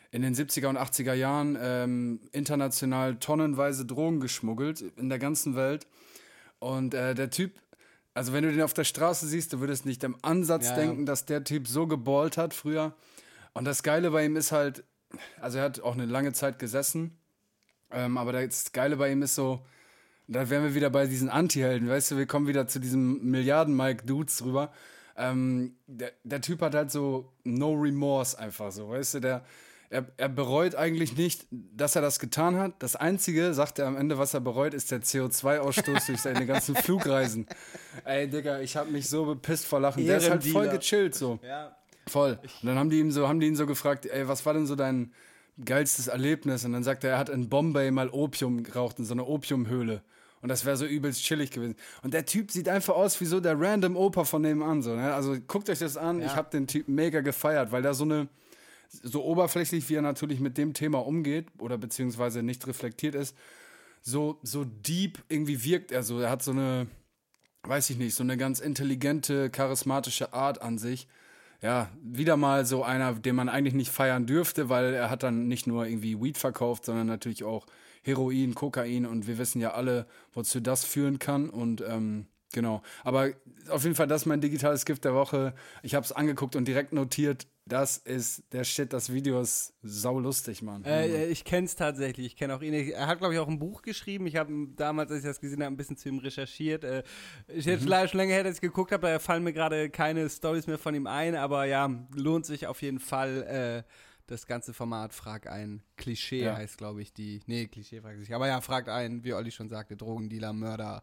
in den 70er und 80er Jahren ähm, international tonnenweise Drogen geschmuggelt in der ganzen Welt. Und äh, der Typ, also wenn du den auf der Straße siehst, du würdest nicht im Ansatz Ja, ja. denken, dass der Typ so geballt hat früher. Und das Geile bei ihm ist halt, also er hat auch eine lange Zeit gesessen, ähm, aber das Geile bei ihm ist so, da wären wir wieder bei diesen Anti-Helden, weißt du, wir kommen wieder zu diesem Milliarden-Mike-Dudes rüber. Ähm, der, der Typ hat halt so no remorse einfach so, weißt du, der, er, er bereut eigentlich nicht, dass er das getan hat. Das Einzige, sagt er am Ende, was er bereut, ist der CO2-Ausstoß durch seine ganzen Flugreisen. Ey, Digga, ich hab mich so bepisst vor Lachen. Der ist halt voll gechillt so. Ja. Voll. Und dann haben die ihm so, haben die ihn so gefragt, ey, was war denn so dein geilstes Erlebnis? Und dann sagt er, er hat in Bombay mal Opium geraucht, in so einer Opiumhöhle. Und das wäre so übelst chillig gewesen. Und der Typ sieht einfach aus wie so der random Opa von nebenan. So, ne? Also guckt euch das an. Ja. Ich habe den Typ mega gefeiert, weil der so eine, so oberflächlich, wie er natürlich mit dem Thema umgeht oder beziehungsweise nicht reflektiert ist, so, so deep irgendwie wirkt er so. Er hat so eine, weiß ich nicht, so eine ganz intelligente, charismatische Art an sich. Ja, wieder mal so einer, den man eigentlich nicht feiern dürfte, weil er hat dann nicht nur irgendwie Weed verkauft, sondern natürlich auch Heroin, Kokain und wir wissen ja alle, wozu das führen kann. Und ähm, genau. Aber auf jeden Fall, das ist mein digitales Gift der Woche. Ich habe es angeguckt und direkt notiert, das ist der Shit, das Video ist saulustig, Mann. Äh, ich kenne es tatsächlich. Ich kenne auch ihn. Er hat, glaube ich, auch ein Buch geschrieben. Ich habe damals, als ich das gesehen habe, ein bisschen zu ihm recherchiert. Äh, ist jetzt leider schon länger her, dass ich geguckt habe. Da fallen mir gerade keine Stories mehr von ihm ein. Aber ja, lohnt sich auf jeden Fall. Äh, das ganze Format Frag ein. Klischee Ja. heißt, glaube ich, die. Nee, Klischee fragt sich. Aber ja, fragt ein, wie Olli schon sagte, Drogendealer, Mörder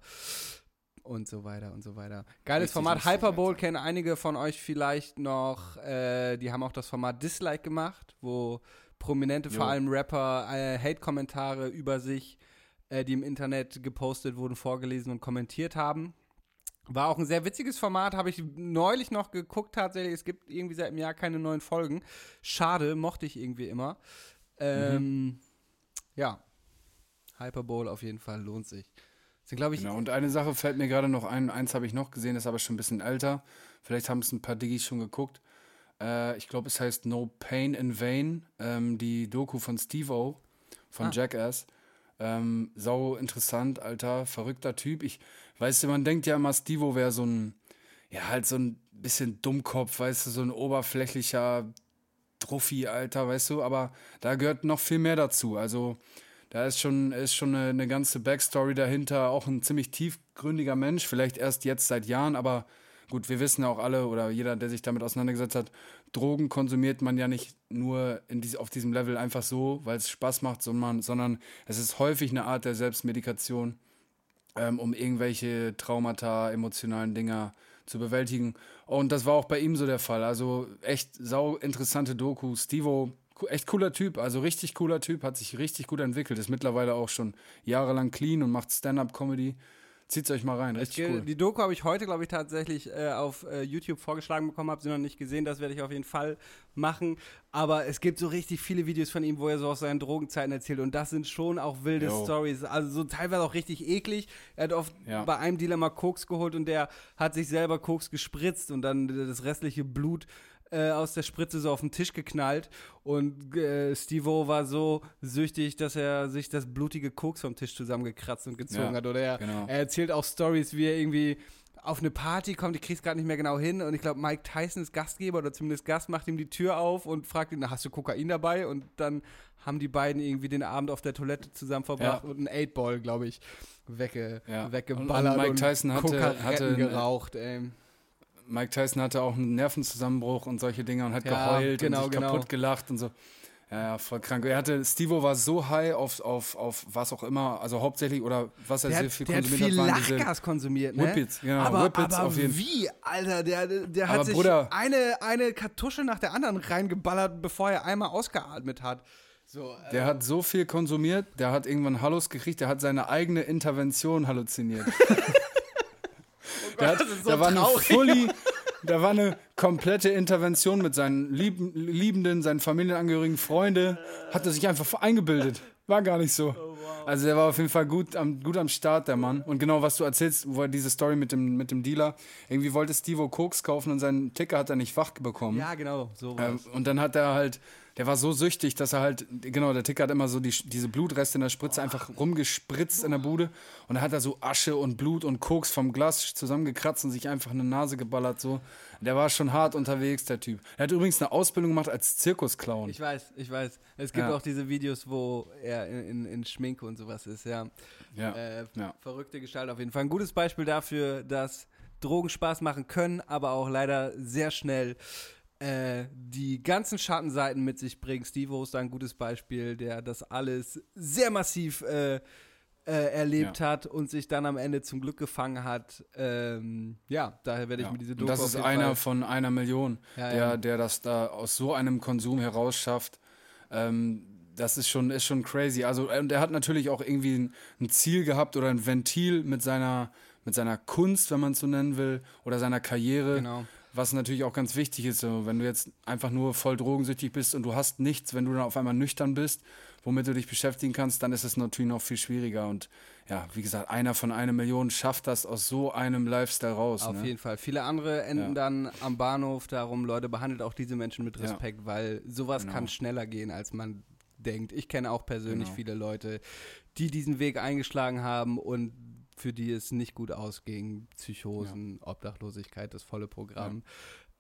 und so weiter und so weiter. Geiles Richtig Format. Hyperbowl kennen einige von euch vielleicht noch. Äh, die haben auch das Format Dislike gemacht, wo Prominente, vor Jo. allem Rapper, äh, Hate-Kommentare über sich, äh, die im Internet gepostet wurden, vorgelesen und kommentiert haben. War auch ein sehr witziges Format, habe ich neulich noch geguckt tatsächlich. Es gibt irgendwie seit einem Jahr keine neuen Folgen. Schade, mochte ich irgendwie immer. Ähm, Ja, Hyperbowl auf jeden Fall lohnt sich. Sind, glaube ich, Genau, und eine Sache fällt mir gerade noch ein, eins habe ich noch gesehen, ist aber schon ein bisschen älter. Vielleicht haben es ein paar Diggis schon geguckt. Äh, ich glaube, es heißt No Pain in Vain, ähm, die Doku von Steve-O, von Ah. Jackass. Ähm, sau interessant, alter, verrückter Typ. Ich, weißt du, man denkt ja immer, Steve-O wäre so ein, ja, halt so ein bisschen Dummkopf, weißt du, so ein oberflächlicher Druffi, Alter, weißt du, aber da gehört noch viel mehr dazu. Also, da ist schon, ist schon eine, eine ganze Backstory dahinter, auch ein ziemlich tiefgründiger Mensch, vielleicht erst jetzt seit Jahren, aber gut, wir wissen ja auch alle oder jeder, der sich damit auseinandergesetzt hat, Drogen konsumiert man ja nicht nur dies, auf diesem Level einfach so, weil es Spaß macht, sondern, sondern es ist häufig eine Art der Selbstmedikation, ähm, um irgendwelche Traumata, emotionalen Dinger zu bewältigen. Und das war auch bei ihm so der Fall. Also echt sau interessante Doku. Stevo, echt cooler Typ, also richtig cooler Typ, hat sich richtig gut entwickelt, ist mittlerweile auch schon jahrelang clean und macht Stand-up-Comedy. Zieht's euch mal rein, richtig Ge- cool. Die Doku habe ich heute, glaube ich, tatsächlich äh, auf äh, YouTube vorgeschlagen bekommen, habe sie noch nicht gesehen, das werde ich auf jeden Fall machen. Aber es gibt so richtig viele Videos von ihm, wo er so aus seinen Drogenzeiten erzählt und das sind schon auch wilde. Stories. Also so teilweise auch richtig eklig. Er hat oft Ja. bei einem Dealer mal Koks geholt und der hat sich selber Koks gespritzt und dann das restliche Blut äh, aus der Spritze so auf den Tisch geknallt und äh, Steve-O war so süchtig, dass er sich das blutige Koks vom Tisch zusammengekratzt und gezogen Ja, hat. Oder er, genau. er erzählt auch Stories, wie er irgendwie auf eine Party kommt, ich krieg's gerade nicht mehr genau hin und ich glaube, Mike Tyson ist Gastgeber oder zumindest Gast, macht ihm die Tür auf und fragt ihn, "Na, hast du Kokain dabei? Und dann haben die beiden irgendwie den Abend auf der Toilette zusammen verbracht Ja. und einen Eightball, glaube ich, wegge Ja. weggeballert Und- und Mike Tyson hatte- Kokaretten hatte ein- geraucht, ey. Mike Tyson hatte auch einen Nervenzusammenbruch und solche Dinge und hat Ja, geheult genau, und sich genau. kaputt gelacht und so. Ja, voll krank. Er hatte, Stevo war so high auf, auf, auf was auch immer, also hauptsächlich, oder was er Der sehr hat, viel der hat konsumiert viel hat, waren diese Lachgas konsumiert, ne? Whippets, genau, aber, Whippets aber auf jeden wie, Alter, der, der hat Aber sich Bruder- eine, eine Kartusche nach der anderen reingeballert, bevor er einmal ausgeatmet hat. So, äh, Der hat so viel konsumiert, der hat irgendwann Hallus gekriegt, der hat seine eigene Intervention halluziniert. der hat, so da war eine fully, da war eine komplette Intervention mit seinen Lieben, Liebenden, seinen Familienangehörigen, Freunde, hat er sich einfach eingebildet. War gar nicht so. Also der war auf jeden Fall gut am, gut am Start, der Mann. Und genau, was du erzählst, wo er diese Story mit dem, mit dem Dealer, irgendwie wollte Stevo Koks kaufen und seinen Ticker hat er nicht wach bekommen. ja, genau, so Ähm, und dann hat er halt, der war so süchtig, dass er halt, genau, der Ticker hat immer so die, diese Blutreste in der Spritze einfach rumgespritzt in der Bude. Und dann hat er so Asche und Blut und Koks vom Glas zusammengekratzt und sich einfach in die Nase geballert. So. Der war schon hart unterwegs, der Typ. Er hat übrigens eine Ausbildung gemacht als Zirkusclown. Ich weiß, ich weiß. Es gibt Ja. auch diese Videos, wo er in, in, in Schminke und sowas ist, ja. Ja, Äh, ja. Verrückte Gestalt auf jeden Fall. Ein gutes Beispiel dafür, dass Drogen Spaß machen können, aber auch leider sehr schnell äh, die ganzen Schattenseiten mit sich bringen. Steve ist da ein gutes Beispiel, der das alles sehr massiv äh, äh, erlebt hat und sich dann am Ende zum Glück gefangen hat. Ähm, ja, daher werde ich Ja. mir diese Und Doku das auf ist einer Fall- von einer Million, Ja, der, ja. der das da aus so einem Konsum heraus schafft. Ähm, das ist schon, ist schon crazy. Also, und er hat natürlich auch irgendwie ein, ein Ziel gehabt oder ein Ventil mit seiner, mit seiner Kunst, wenn man es so nennen will, oder seiner Karriere. Genau. Was natürlich auch ganz wichtig ist, so, wenn du jetzt einfach nur voll drogensüchtig bist und du hast nichts, wenn du dann auf einmal nüchtern bist, womit du dich beschäftigen kannst, dann ist es natürlich noch viel schwieriger. Und ja, wie gesagt, einer von einer Million schafft das aus so einem Lifestyle raus. Auf ne? jeden Fall. Viele andere enden Ja. dann am Bahnhof. Darum, Leute, behandelt auch diese Menschen mit Ja. Respekt, weil sowas Genau. kann schneller gehen, als man denkt. Ich kenne auch persönlich Genau. viele Leute, die diesen Weg eingeschlagen haben und für die es nicht gut ausging. Psychosen, Obdachlosigkeit, das volle Programm.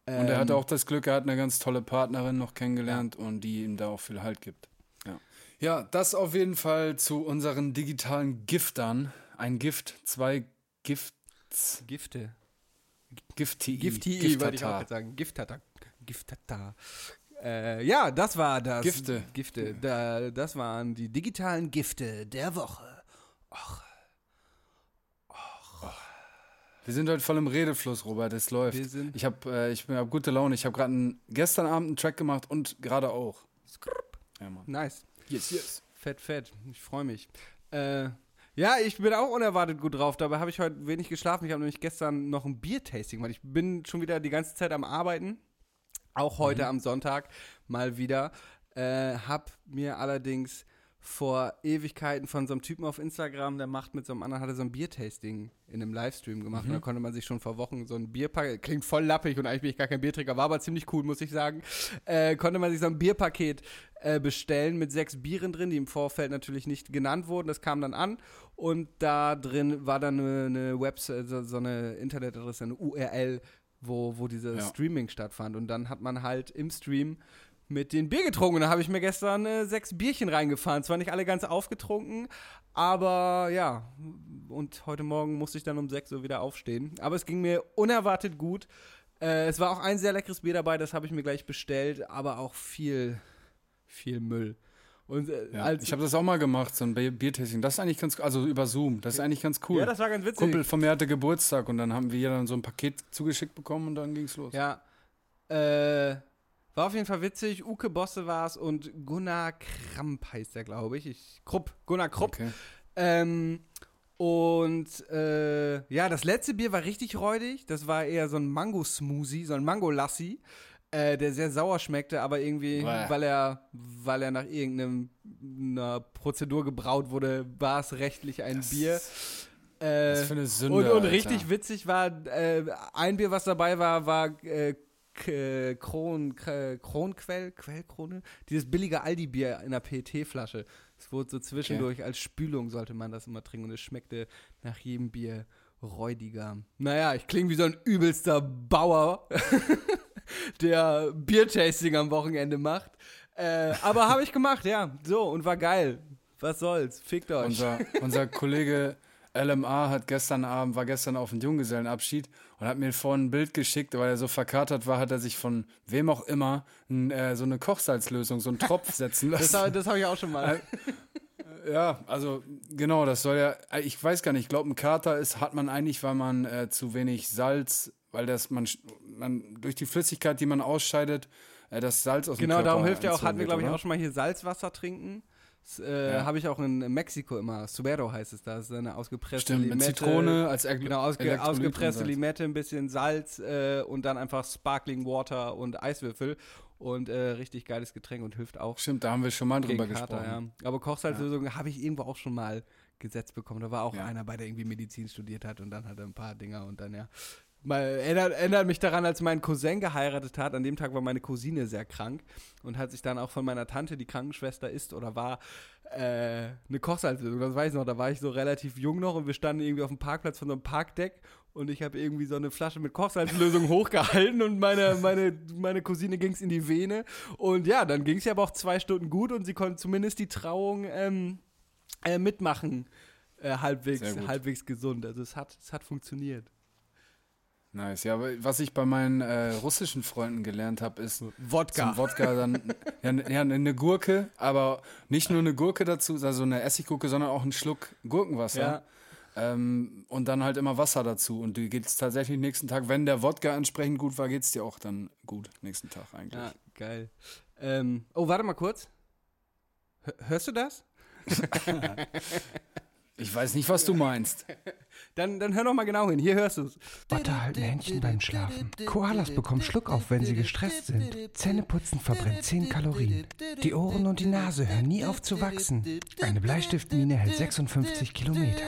Und er hatte Ähm, auch das Glück, er hat eine ganz tolle Partnerin noch kennengelernt und die ihm da auch viel Halt gibt. Ja. ja, das auf jeden Fall zu unseren digitalen Giftern. Ein Gift, zwei Gifts, Gifte. Gifti, Gifti, wollte ich auch sagen. Giftata. Giftata. Äh, ja, das war das. Gifte. Gifte. Da, das waren die digitalen Gifte der Woche. Wir sind heute voll im Redefluss, Robert, es läuft. Wir sind- ich habe äh, ich hab gute Laune. Ich habe gerade gestern Abend einen Track gemacht und gerade auch. Ja. Nice. Yes, yes. Fett, fett. Ich freue mich. Äh, ja, ich bin auch unerwartet gut drauf. Dabei habe ich heute wenig geschlafen. Ich habe nämlich gestern noch ein Biertasting, weil ich bin schon wieder die ganze Zeit am Arbeiten. Auch heute am Sonntag mal wieder. Äh, hab mir allerdings vor Ewigkeiten von so einem Typen auf Instagram, der macht mit so einem anderen, hatte so ein Biertasting in einem Livestream gemacht. Und da konnte man sich schon vor Wochen so ein Bierpaket, klingt voll lappig und eigentlich bin ich gar kein Bierträger, war aber ziemlich cool, muss ich sagen. Äh, konnte man sich so ein Bierpaket äh, bestellen mit sechs Bieren drin, die im Vorfeld natürlich nicht genannt wurden. Das kam dann an und da drin war dann eine, eine Website, so, so eine Internetadresse, eine URL, wo, wo dieses Ja. Streaming stattfand. Und dann hat man halt im Stream mit den Bier getrunken. Und da habe ich mir gestern äh, sechs Bierchen reingefahren. Zwar nicht alle ganz aufgetrunken, aber ja. Und heute Morgen musste ich dann um sechs Uhr wieder aufstehen. Aber es ging mir unerwartet gut. Äh, es war auch ein sehr leckeres Bier dabei, das habe ich mir gleich bestellt, aber auch viel, viel Müll. Und äh, Ja, ich habe das auch mal gemacht, so ein Bier- Biertasting. Das ist eigentlich ganz, also über Zoom. Das ist eigentlich ganz cool. ja, das war ganz witzig. Kumpel von mir hatte Geburtstag und dann haben wir dann so ein Paket zugeschickt bekommen und dann ging's los. Ja. Äh, war auf jeden Fall witzig. Uke Bosse war es und Gunnar Kramp heißt er, glaube ich. ich. Krupp. Gunnar Krupp. Okay. Ähm, und äh, ja, das letzte Bier war richtig räudig. Das war eher so ein Mango-Smoothie, so ein Mango-Lassi, äh, der sehr sauer schmeckte, aber irgendwie, Bäh. weil er, weil er nach irgendeiner Prozedur gebraut wurde, war es rechtlich ein Bier. Äh, Was für eine Sünde, und, und Alter. richtig witzig war, äh, ein Bier, was dabei war, war äh, äh, Kron, Kronquell, Quellkrone, dieses billige Aldi-Bier in einer PET-Flasche. Es wurde so zwischendurch als Spülung sollte man das immer trinken und es schmeckte nach jedem Bier räudiger. Naja, ich klinge wie so ein übelster Bauer, der Biertasting am Wochenende macht. Äh, aber habe ich gemacht, ja. So, und war geil. Was soll's? Fickt euch. Unser, unser Kollege LMA hat gestern Abend, war gestern auf dem Junggesellenabschied und hat mir vorhin ein Bild geschickt, weil er so verkatert war, hat er sich von wem auch immer n, äh, so eine Kochsalzlösung, so einen Tropf setzen das lassen. habe das hab ich auch schon mal. Ja, also genau, das soll ja, ich weiß gar nicht, ich glaube, ein Kater ist, hat man eigentlich, weil man äh, zu wenig Salz, weil das man, man durch die Flüssigkeit, die man ausscheidet, äh, das Salz aus dem Genau, Körper darum hilft ja auch, hatten wir glaube ich auch schon mal hier Salzwasser trinken. Das äh, Ja. habe ich auch in Mexiko immer. Subero heißt es da. Das ist eine ausgepresste Stimmt, mit Limette. Zitrone als Eg Genau, ausge ausgepresste. Limette, ein bisschen Salz äh, und dann einfach Sparkling Water und Eiswürfel. Und äh, richtig geiles Getränk und hilft auch Stimmt, da haben wir schon mal drüber Kater, gesprochen. ja. Aber Kochsalzlösung habe ich irgendwo auch schon mal gesetzt bekommen. Da war auch Ja. einer bei, der irgendwie Medizin studiert hat und dann hat er ein paar Dinger und dann ja. Erinnert, erinnert mich daran, als mein Cousin geheiratet hat. An dem Tag war meine Cousine sehr krank und hat sich dann auch von meiner Tante, die Krankenschwester ist oder war, äh, eine Kochsalzlösung. Das weiß ich noch. Da war ich so relativ jung noch und wir standen irgendwie auf dem Parkplatz von so einem Parkdeck und ich habe irgendwie so eine Flasche mit Kochsalzlösung hochgehalten und meine, meine, meine Cousine ging es in die Vene. Und ja, dann ging es ja aber auch zwei Stunden gut und sie konnte zumindest die Trauung ähm, äh, mitmachen. Äh, halbwegs, halbwegs gesund. Also es hat, es hat funktioniert. Nice. Ja, aber was ich bei meinen äh, russischen Freunden gelernt habe, ist Wodka. zum Wodka dann ja, ja, eine Gurke, aber nicht nur eine Gurke dazu, also eine Essiggurke, sondern auch einen Schluck Gurkenwasser. Ja. Ähm, und dann halt immer Wasser dazu. Und dir geht es tatsächlich nächsten Tag, wenn der Wodka entsprechend gut war, geht es dir auch dann gut nächsten Tag eigentlich. Ja, geil. Ähm, oh, warte mal kurz. Hör- Hörst du das? Ich weiß nicht, was du meinst. Dann, dann hör noch mal genau hin. Hier hörst du es. Otter halten Händchen beim Schlafen. Koalas bekommen Schluck auf, wenn sie gestresst sind. Zähneputzen verbrennt 10 Kalorien. Die Ohren und die Nase hören nie auf zu wachsen. Eine Bleistiftmine hält 56 Kilometer.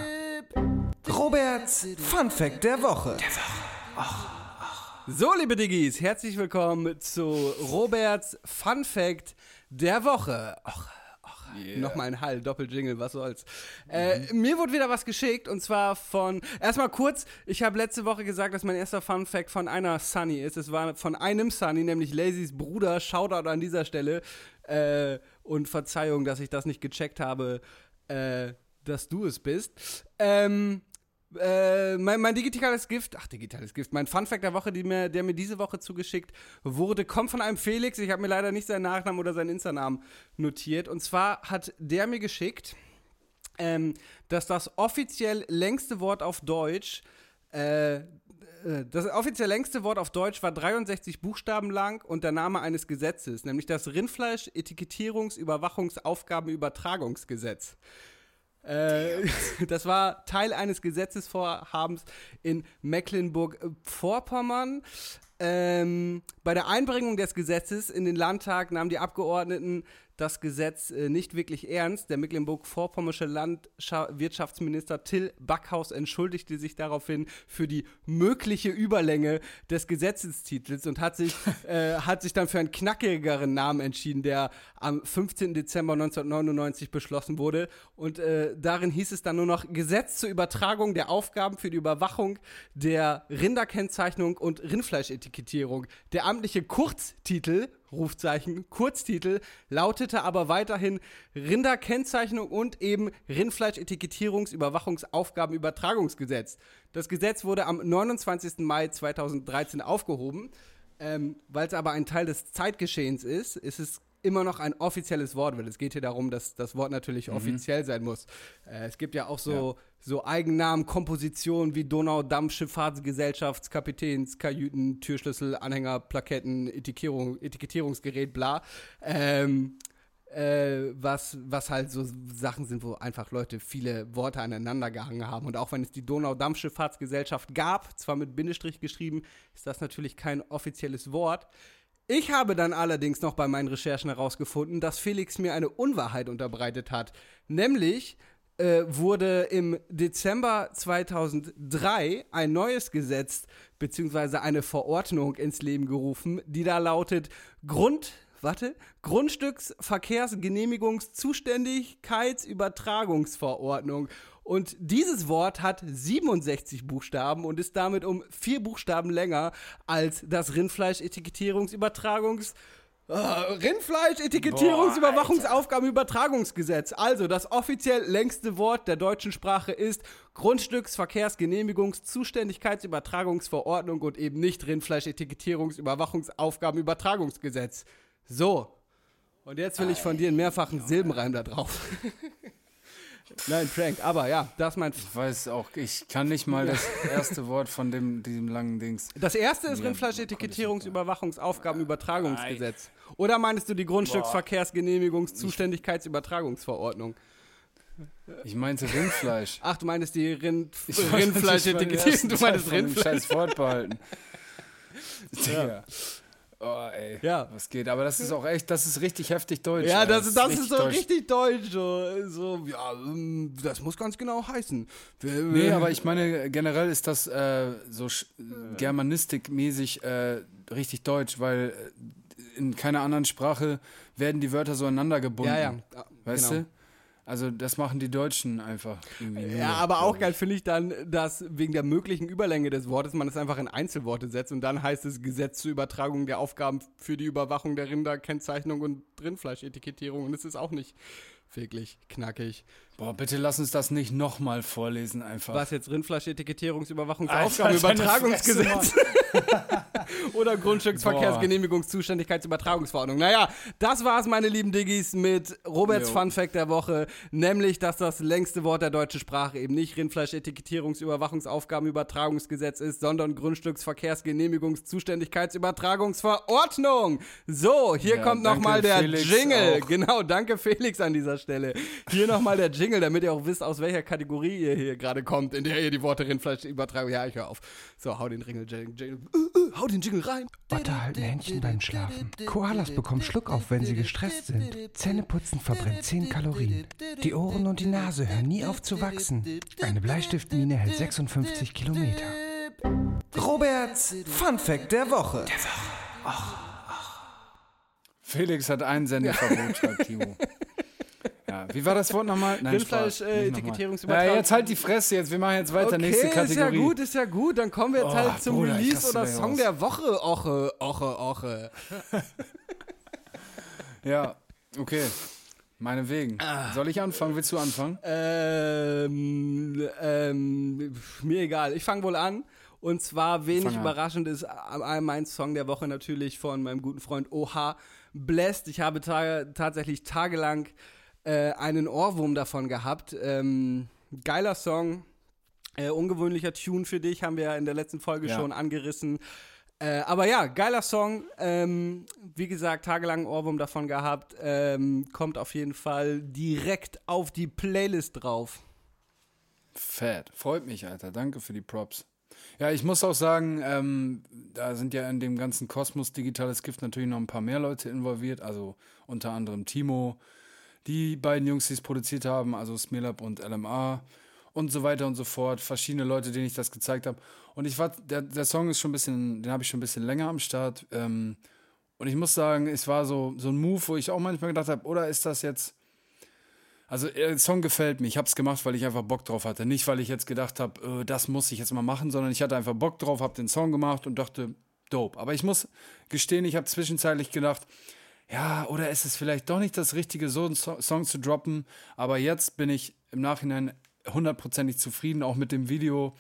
Roberts Fun Fact der Woche. So, liebe Diggis, herzlich willkommen zu Roberts Fun Fact der Woche. Och, och, nochmal ein Hall, Doppeljingle, was soll's. Äh, mir wurde wieder was geschickt und zwar von, erstmal kurz, ich habe letzte Woche gesagt, dass mein erster Fun Fact von einer Sunny ist. Es war von einem Sunny, nämlich Lazys Bruder. Shoutout an dieser Stelle. Äh, und Verzeihung, dass ich das nicht gecheckt habe, äh, dass du es bist. Ähm, äh, mein, mein digitales Gift, ach, digitales Gift, mein Funfact der Woche, mir, der mir diese Woche zugeschickt wurde, kommt von einem Felix. Ich habe mir leider nicht seinen Nachnamen oder seinen Insta-Namen notiert. Und zwar hat der mir geschickt, ähm, dass das offiziell längste Wort auf Deutsch, äh, äh, das offiziell längste Wort auf Deutsch war 63 Buchstaben lang und der Name eines Gesetzes, nämlich das Rindfleisch-Etikettierungs-Überwachungsaufgabenübertragungsgesetz. Äh, das war Teil eines Gesetzesvorhabens in Mecklenburg-Vorpommern. Ähm, bei der Einbringung des Gesetzes in den Landtag nahmen die Abgeordneten das Gesetz äh, nicht wirklich ernst. Der mecklenburg-vorpommersche Landwirtschaftsminister Till Backhaus entschuldigte sich daraufhin für die mögliche Überlänge des Gesetzestitels und hat sich, äh, hat sich dann für einen knackigeren Namen entschieden, der am 15. Dezember 1999 beschlossen wurde. Und äh, darin hieß es dann nur noch Gesetz zur Übertragung der Aufgaben für die Überwachung der Rinderkennzeichnung und Rindfleischetikettierung. Der amtliche Kurztitel Rufzeichen, Kurztitel, lautete aber weiterhin Rinderkennzeichnung und eben Rindfleischetikettierungsüberwachungsaufgabenübertragungsgesetz. Das Gesetz wurde am 29. Mai 2013 aufgehoben. Ähm, Weil es aber ein Teil des Zeitgeschehens ist, ist es immer noch ein offizielles Wort, weil es geht hier darum, dass das Wort natürlich offiziell sein muss. Äh, es gibt ja auch so, so Eigennamen, Kompositionen wie Donaudampfschifffahrtsgesellschafts, Kapitäns, Kajüten, Türschlüssel, Anhänger, Plaketten, Etikettierung, Etikettierungsgerät, bla. Ähm, äh, was, was halt so Sachen sind, wo einfach Leute viele Worte aneinander gehangen haben. Und auch wenn es die Donaudampfschifffahrtsgesellschaft gab, zwar mit Bindestrich geschrieben, ist das natürlich kein offizielles Wort. Ich habe dann allerdings noch bei meinen Recherchen herausgefunden, dass Felix mir eine Unwahrheit unterbreitet hat. Nämlich äh, wurde im Dezember 2003 ein neues Gesetz bzw. eine Verordnung ins Leben gerufen, die da lautet Grund warte, Grundstücksverkehrsgenehmigungszuständigkeitsübertragungsverordnung. Und dieses Wort hat 67 Buchstaben und ist damit um vier Buchstaben länger als das Rindfleisch-Etikettierungsübertragungs- äh, Rindfleisch-Etikettierungsüberwachungsaufgabenübertragungsgesetz. Also, das offiziell längste Wort der deutschen Sprache ist Grundstücksverkehrsgenehmigungszuständigkeitsübertragungsverordnung und eben nicht Rindfleisch-Etikettierungsüberwachungsaufgabenübertragungsgesetz. So. Und jetzt will ich von dir einen mehrfachen Silbenreim da drauf. Nein, Prank, aber ja, das ist mein. Ich weiß auch, ich kann nicht mal das erste Wort von dem, diesem langen Dings. Das erste ist Ja, Rindfleisch-Etikettierungsüberwachungsaufgabenübertragungsgesetz. Oder meinst du die Grundstücksverkehrsgenehmigungszuständigkeitsübertragungsverordnung? Ich meinte Rindfleisch. Ach, du meinst die Rind Ich Rindfleisch-Etikettierung, du meinst Rindfleisch. Scheiß Wort behalten. Digga. Oh, ey. Ja. Was geht? Aber das ist auch echt, das ist richtig heftig deutsch. Ja, ey. das, das ist richtig so deutsch. richtig deutsch. So, so ja, das muss ganz genau heißen. Nee, aber ich meine, generell ist das äh, so germanistikmäßig äh, richtig deutsch, weil äh, in keiner anderen Sprache werden die Wörter so aneinander gebunden. Ja, ja. ja, Weißt genau. du? Also das machen die Deutschen einfach irgendwie. nur, Ja, aber auch geil finde ich dann, dass wegen der möglichen Überlänge des Wortes man es einfach in Einzelworte setzt und dann heißt es Gesetz zur Übertragung der Aufgaben für die Überwachung der Rinderkennzeichnung und Rindfleischetikettierung und es ist auch nicht wirklich knackig. Boah, bitte lass uns das nicht nochmal vorlesen einfach. Was jetzt Rindfleischetikettierungs-Überwachungs- Alter, Aufgabenübertragungsgesetz oder Grundstücksverkehrsgenehmigungszuständigkeitsübertragungsverordnung. Naja, das war's, meine lieben Diggis, mit Roberts Jo. Fun Fact der Woche, nämlich, dass das längste Wort der deutschen Sprache eben nicht Rindfleischetikettierungs-Überwachungsaufgabenübertragungsgesetz ist, sondern Grundstücksverkehrsgenehmigungszuständigkeitsübertragungsverordnung. So, hier Ja, kommt nochmal der Felix, Jingle. auch. Genau, danke Felix an dieser Stelle. Hier nochmal der Jingle, damit ihr auch wisst, aus welcher Kategorie ihr hier gerade kommt, in der ihr die Worte Rindfleischübertragung. Ja, ich höre auf. So, hau den Jingle, Jingle, Jingle. Uh, uh, hau den Jingle rein. Otter halten Händchen beim Schlafen. Koalas bekommen Schluck auf, wenn sie gestresst sind. Zähneputzen verbrennt 10 Kalorien. Die Ohren und die Nase hören nie auf zu wachsen. Eine Bleistiftmine hält 56 Kilometer. Roberts Fun Fact der Woche. Felix hat ein Sendeverbot, schreibt Timo. Ja, wie war das Wort nochmal? Nein, Rindfleisch, äh. Etikettierungsübertragung. Ja, jetzt halt die Fresse, jetzt, wir machen jetzt weiter, nächste ist Kategorie. ja gut, ist ja gut. Dann kommen wir jetzt Oh, halt zum Bruder, Release oder Song aus. der Woche. Oche, oche, oche. Ja, okay. Meinetwegen. Ah. Soll ich anfangen? Willst du anfangen? Ähm, ähm, mir egal. Ich fange wohl an. Und zwar wenig überraschend ist mein Song der Woche natürlich von meinem guten Freund OH Blessed. Ich habe ta tatsächlich tagelang äh, einen Ohrwurm davon gehabt. Ähm, geiler Song. Äh, ungewöhnlicher Tune für dich, haben wir ja in der letzten Folge Ja. schon angerissen. Äh, aber ja, geiler Song. Ähm, wie gesagt, tagelang Ohrwurm davon gehabt. Ähm, kommt auf jeden Fall direkt auf die Playlist drauf. Fett. Freut mich, Alter. Danke für die Props. Ja, ich muss auch sagen, ähm, da sind ja in dem ganzen Kosmos Digitales Gift natürlich noch ein paar mehr Leute involviert. Also unter anderem Timo, die beiden Jungs, die es produziert haben, also Smelab und LMA und so weiter und so fort. Verschiedene Leute, denen ich das gezeigt habe. Und ich war, der, der Song ist schon ein bisschen, den habe ich schon ein bisschen länger am Start. Ähm, und ich muss sagen, es war so, so ein Move, wo ich auch manchmal gedacht habe, oder ist das jetzt also äh, der Song gefällt mir. Ich habe es gemacht, weil ich einfach Bock drauf hatte. Nicht, weil ich jetzt gedacht habe, äh, das muss ich jetzt mal machen, sondern ich hatte einfach Bock drauf, habe den Song gemacht und dachte, dope. Aber ich muss gestehen, ich habe zwischenzeitlich gedacht, ja, oder ist es vielleicht doch nicht das Richtige, so einen so Song zu droppen. Aber jetzt bin ich im Nachhinein hundertprozentig zufrieden, auch mit dem Video.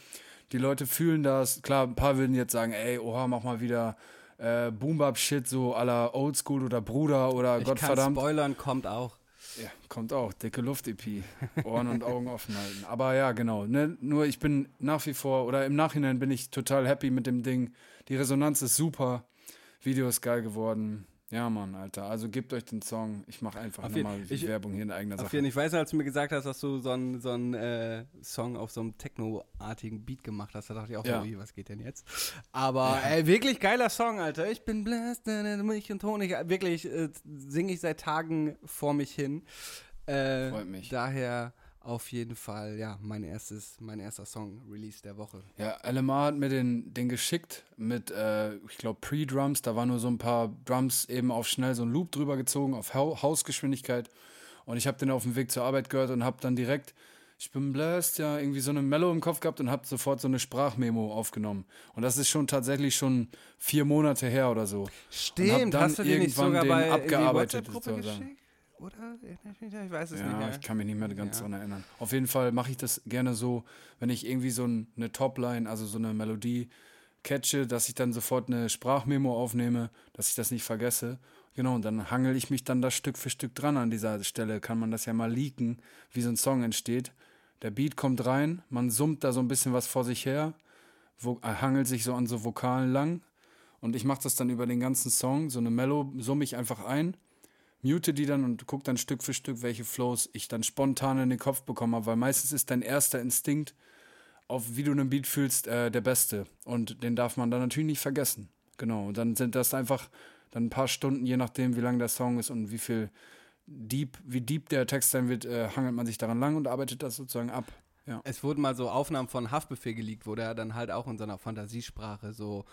Die Leute fühlen das. Klar, ein paar würden jetzt sagen, ey, oha, mach mal wieder äh, Boom-Bap-Shit, so la Oldschool oder Bruder oder Ich kann Gottverdammt. spoilern, kommt auch. Ja, kommt auch. Dicke Luft-EP. Ohren und Augen offen halten. Aber ja, genau. Ne? Nur ich bin nach wie vor, oder im Nachhinein bin ich total happy mit dem Ding. Die Resonanz ist super. Video ist geil geworden. Ja, Mann, Alter. Also gebt euch den Song. Ich mache einfach nochmal ich- Werbung hier in eigener Sache. jeden ich weiß als du mir gesagt hast, dass du so einen so einen, äh, Song auf so einem Techno-artigen Beat gemacht hast, da dachte ich auch, Ja. so, ui, was geht denn jetzt? Aber ey, wirklich geiler Song, Alter. Ich bin blessed, äh, Milch und Honig. Wirklich äh, singe ich seit Tagen vor mich hin. Äh, Freut mich. Daher auf jeden Fall, ja, mein erstes, mein erster Song, Release der Woche. Ja, LMA hat mir den, den geschickt mit, äh, ich glaube, Pre-Drums. Da waren nur so ein paar Drums eben auf schnell so ein Loop drüber gezogen, auf Hau Hausgeschwindigkeit. Und ich habe den auf dem Weg zur Arbeit gehört und habe dann direkt, ich bin blessed, ja, irgendwie so eine Mellow im Kopf gehabt und habe sofort so eine Sprachmemo aufgenommen. Und das ist schon tatsächlich schon vier Monate her oder so. Und hab Stimmt, dann hast du den nicht irgendwann sogar den bei in die abgearbeitet, WhatsApp-Gruppe geschickt? Oder? Ich weiß es nicht Ja, ich kann mich nicht mehr ganz Ja. dran erinnern. Auf jeden Fall mache ich das gerne so, wenn ich irgendwie so ein, eine Topline, also so eine Melodie catche, dass ich dann sofort eine Sprachmemo aufnehme, dass ich das nicht vergesse. Genau, und dann hangel ich mich dann da Stück für Stück dran an dieser Stelle. Kann man das ja mal leaken, wie so ein Song entsteht. Der Beat kommt rein, man summt da so ein bisschen was vor sich her, wo, äh, hangelt sich so an so Vokalen lang. Und ich mache das dann über den ganzen Song, so eine Mellow summe ich einfach ein mute die dann und guck dann Stück für Stück, welche Flows ich dann spontan in den Kopf bekomme, weil meistens ist dein erster Instinkt, auf wie du einen Beat fühlst, äh, der beste. Und den darf man dann natürlich nicht vergessen. Genau. Und dann sind das einfach dann ein paar Stunden, je nachdem, wie lang der Song ist und wie viel deep, wie deep der Text sein wird, äh, hangelt man sich daran lang und arbeitet das sozusagen ab. Ja. Es wurden mal so Aufnahmen von Haftbefehl geleakt, wo der dann halt auch in seiner Fantasiesprache so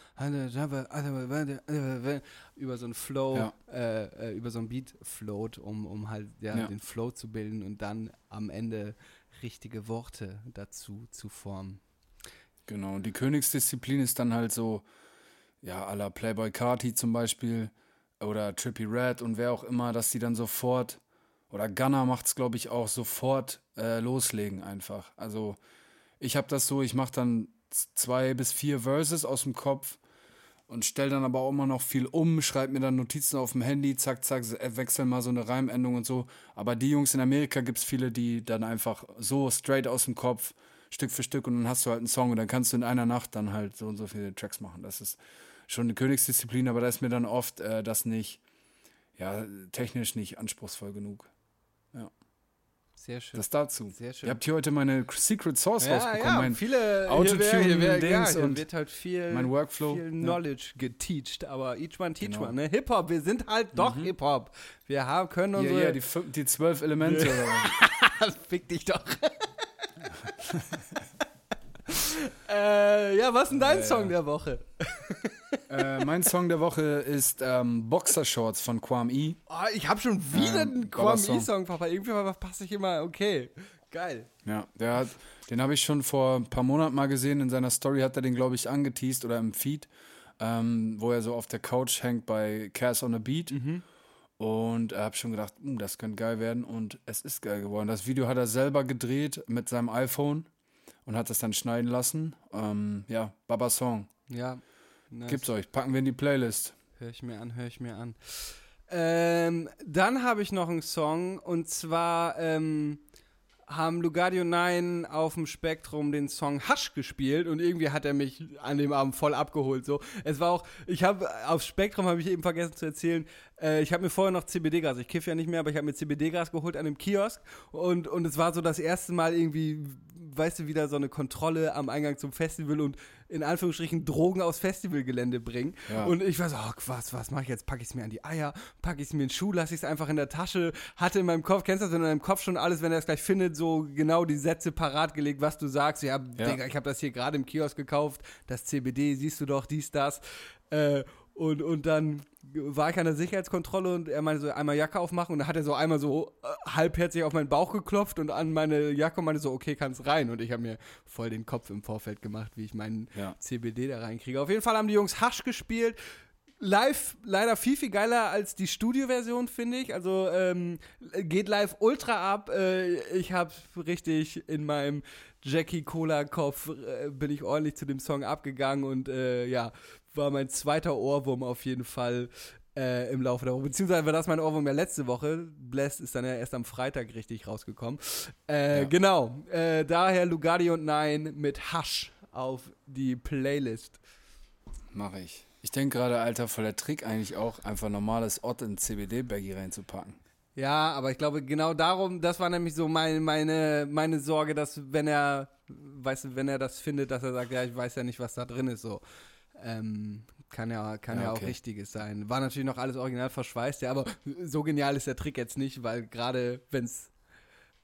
über so einen Flow, Ja. äh, äh, über so einen Beat float, um, um halt ja, Ja. den Flow zu bilden und dann am Ende richtige Worte dazu zu formen. Genau, und die Königsdisziplin ist dann halt so, ja, à la Playboy Carti zum Beispiel oder Trippy Red und wer auch immer, dass die dann sofort, oder Gunner macht es, glaube ich, auch sofort äh, loslegen einfach. Also ich habe das so, ich mache dann zwei bis vier Verses aus dem Kopf und stelle dann aber auch immer noch viel um, schreibe mir dann Notizen auf dem Handy, zack, zack, äh, wechsel mal so eine Reimendung und so. Aber die Jungs in Amerika gibt es viele, die dann einfach so straight aus dem Kopf, Stück für Stück und dann hast du halt einen Song und dann kannst du in einer Nacht dann halt so und so viele Tracks machen. Das ist schon eine Königsdisziplin, aber da ist mir dann oft äh, das nicht, ja, technisch nicht anspruchsvoll genug. Sehr schön. Das dazu. Sehr schön. Ihr habt hier heute meine Secret Source ja, rausbekommen. ja, mein viele Autotune wär- wär- ja, und wird halt viel, mein Workflow, viel ja. Knowledge geteacht, aber each one teach Genau. one. Ne? Hip Hop, wir sind halt doch Hip Hop. Wir haben, können ja, unsere ja, die, fün- die zwölf Elemente. Fick dich doch. äh, ja, was ist denn dein Ja, Song ja. der Woche? Äh, mein Song der Woche ist ähm, Boxershorts von Quam E. Oh, ich habe schon wieder Ähm, einen Quam. E-Song, Papa. Irgendwie passe ich immer, okay. Geil. Ja, der hat, den habe ich schon vor ein paar Monaten mal gesehen. In seiner Story hat er den, glaube ich, angeteased oder im Feed, ähm, wo er so auf der Couch hängt bei Cass on a Beat. Und er habe schon gedacht, "Uh, das könnte geil werden. Und es ist geil geworden. Das Video hat er selber gedreht mit seinem iPhone und hat das dann schneiden lassen. Ähm, ja, Baba Song. Ja. Nice. Gibt's euch. Packen wir in die Playlist. Hör ich mir an, hör ich mir an. Ähm, dann habe ich noch einen Song und zwar ähm, haben Lugardio 9 auf dem Spektrum den Song Hush gespielt und irgendwie hat er mich an dem Abend voll abgeholt. So, es war auch, ich habe auf Spektrum habe ich eben vergessen zu erzählen. Äh, ich habe mir vorher noch CBD-Gras, ich kiffe ja nicht mehr, aber ich habe mir CBD-Gras geholt an einem Kiosk und und es war so das erste Mal irgendwie, weißt du, wieder so eine Kontrolle am Eingang zum Festival und in Anführungsstrichen Drogen aufs Festivalgelände bringen. Ja. Und ich war so, oh, was, was mache ich jetzt? Packe ich es mir an die Eier, packe ich es mir in den Schuh, lasse ich es einfach in der Tasche, hatte in meinem Kopf, kennst du das, wenn in deinem Kopf schon alles, wenn er es gleich findet, so genau die Sätze parat gelegt, was du sagst. Ja, Ja. Digga, ich habe das hier gerade im Kiosk gekauft, das CBD, siehst du doch, dies, das. Äh, und, und dann war ich an der Sicherheitskontrolle und er meinte so, einmal Jacke aufmachen und dann hat er so einmal so äh, halbherzig auf meinen Bauch geklopft und an meine Jacke und meinte so, okay, kannst rein. Und ich habe mir voll den Kopf im Vorfeld gemacht, wie ich meinen Ja. CBD da reinkriege. Auf jeden Fall haben die Jungs Hasch gespielt. Live leider viel, viel geiler als die Studioversion, finde ich. Also ähm, geht live ultra ab. Äh, ich habe richtig in meinem Jackie Cola-Kopf äh, bin ich ordentlich zu dem Song abgegangen und äh, ja, war mein zweiter Ohrwurm auf jeden Fall äh, im Laufe der Woche. Beziehungsweise war das mein Ohrwurm ja letzte Woche. Blessed ist dann ja erst am Freitag richtig rausgekommen. Äh, Ja. Genau. Äh, daher Lugardi und Nein mit Hasch auf die Playlist. Mache ich. Ich denke gerade, Alter, voll der Trick eigentlich auch, einfach normales Ott in CBD-Baggy reinzupacken. Ja, aber ich glaube, genau darum, das war nämlich so meine, meine, meine Sorge, dass wenn er, weißt du, wenn er das findet, dass er sagt, ja, ich weiß ja nicht, was da drin ist, so. Ähm, kann ja, kann ja, Ja, auch okay. Richtiges sein. War natürlich noch alles original verschweißt, ja, aber so genial ist der Trick jetzt nicht, weil gerade wenn es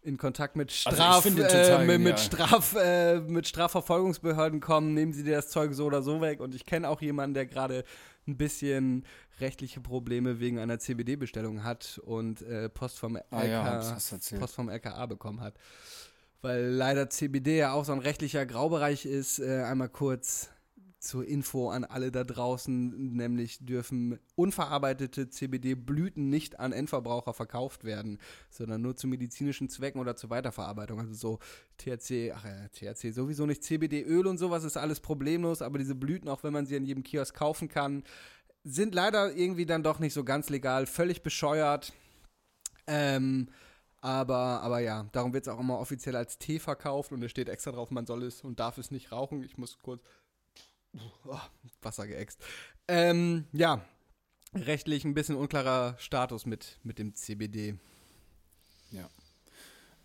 in Kontakt mit Also Straf, den äh, mit, mit. Straf, äh, mit Strafverfolgungsbehörden kommen, nehmen sie dir das Zeug so oder so weg. Und ich kenne auch jemanden, der gerade ein bisschen rechtliche Probleme wegen einer CBD-Bestellung hat und äh, Post vom LK, Ah ja. Post vom LKA bekommen hat. Weil leider CBD ja auch so ein rechtlicher Graubereich ist. Äh, einmal kurz zur Info an alle da draußen, nämlich dürfen unverarbeitete CBD-Blüten nicht an Endverbraucher verkauft werden, sondern nur zu medizinischen Zwecken oder zur Weiterverarbeitung. Also so THC, ach ja, THC sowieso nicht, CBD-Öl und sowas ist alles problemlos, aber diese Blüten, auch wenn man sie in jedem Kiosk kaufen kann, sind leider irgendwie dann doch nicht so ganz legal, völlig bescheuert. Ähm, aber, aber ja, darum wird es auch immer offiziell als Tee verkauft und es steht extra drauf, man soll es und darf es nicht rauchen. Ich muss kurz oh, Wasser geäxt. Ähm, ja, rechtlich ein bisschen unklarer Status mit, mit dem CBD.